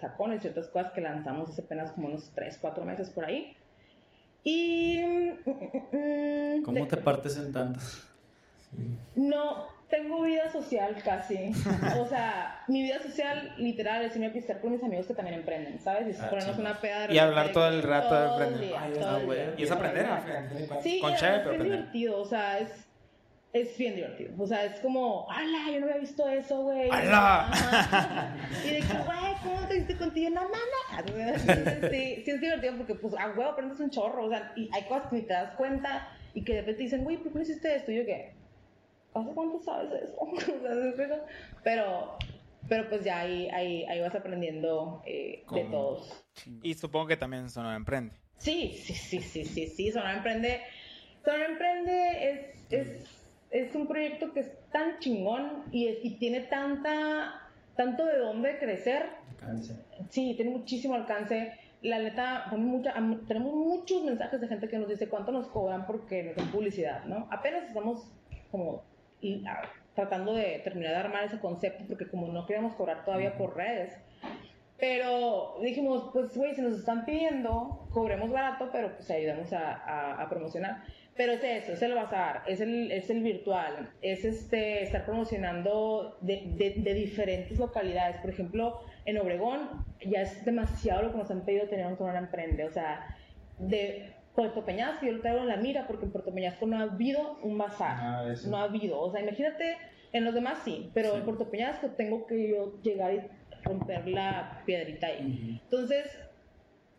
sacones, ciertas cosas que lanzamos hace apenas como unos 3, 4 meses por ahí. Y... Mm, mm, ¿Cómo te partes en tantos? No, tengo vida social casi. O sea, mi vida social literal es irme a pistear con mis amigos que también emprenden, ¿sabes? Y ah, ponernos una peda de Y hablar todo el rato de emprender. y es aprender. Sí, con es bien divertido, o sea, es es bien divertido. O sea, es como, ¡hala! Yo no había visto eso, güey. ¡Hala! Y de que, güey, ¿cómo te viste contigo? No mames. Sí, sí, es divertido porque, pues, a huevo aprendes un chorro. O sea, y hay cosas que ni te das cuenta y que de repente dicen, güey, ¿por qué no hiciste esto? Y yo, ¿qué? ¿Hace cuánto sabes eso? pero, pero pues ya ahí, ahí, ahí vas aprendiendo eh, de todos. Y supongo que también Sonora Emprende. Sí, sí, sí, sí, sí, sí, Sonora Emprende. Sonora Emprende es, es, es un proyecto que es tan chingón y, y tiene tanta, tanto de dónde crecer. Alcance. Sí, tiene muchísimo alcance. La neta, tenemos muchos mensajes de gente que nos dice cuánto nos cobran porque nos dan publicidad, ¿no? Apenas estamos como y ah, tratando de terminar de armar ese concepto, porque como no queríamos cobrar todavía por redes, pero dijimos, pues, güey, si nos están pidiendo, cobremos barato, pero pues ayudamos a, a, promocionar. Pero es eso, es el bazar, es el, es el virtual, es este, estar promocionando de, de, diferentes localidades. Por ejemplo, en Obregón ya es demasiado lo que nos han pedido tener un canal emprende. O sea, de Puerto Peñasco, yo lo traigo en la mira porque en Puerto Peñasco no ha habido un bazar. Ah, no ha habido. O sea, imagínate, en los demás sí, pero en Puerto Peñasco tengo que yo llegar y romper la piedrita ahí. Entonces,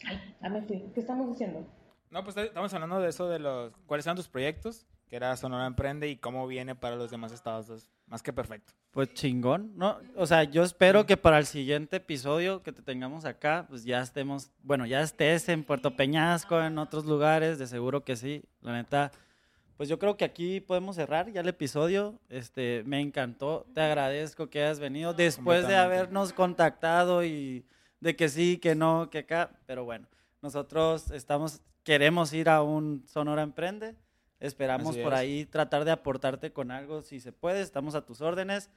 ay, ya me fui. ¿Qué estamos diciendo? No, pues estamos hablando de eso, de los cuáles son tus proyectos, que era Sonora Emprende y cómo viene para los demás estados. Más que perfecto. Pues chingón, ¿no? O sea, yo espero que para el siguiente episodio que te tengamos acá, pues ya estemos, bueno, ya estés en Puerto Peñasco, en otros lugares, de seguro que sí. La neta, pues yo creo que aquí podemos cerrar ya el episodio. Este, me encantó, te agradezco que hayas venido después de habernos contactado y de que sí, que no, que acá, pero bueno, nosotros estamos queremos ir a un Sonora Emprende. Esperamos Así por es. ahí tratar de aportarte con algo si se puede, estamos a tus órdenes.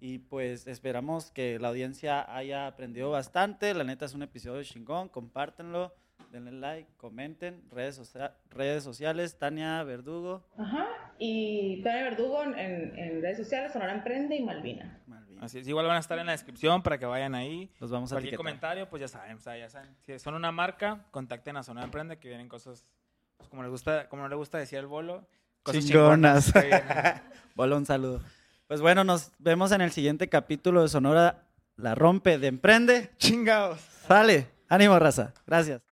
Y pues esperamos que la audiencia haya aprendido bastante. La neta es un episodio chingón, compártenlo, denle like, comenten, redes, socia- redes sociales, Tania Verdugo. Ajá. Y Tania Verdugo en, en redes sociales, Sonora Emprende y Malvina. Malvin. Así es, igual van a estar en la descripción para que vayan ahí. Los vamos a Cualquier etiquetar. comentario, pues ya saben, o sea, ya saben. Si son una marca, contacten a Zona Emprende, que vienen cosas, pues, como gusta, como no le gusta decir el bolo, cosas Chingonas. Hola, un saludo. Pues bueno, nos vemos en el siguiente capítulo de Sonora La Rompe de Emprende. Chingados. Sale. Ánimo, raza. Gracias.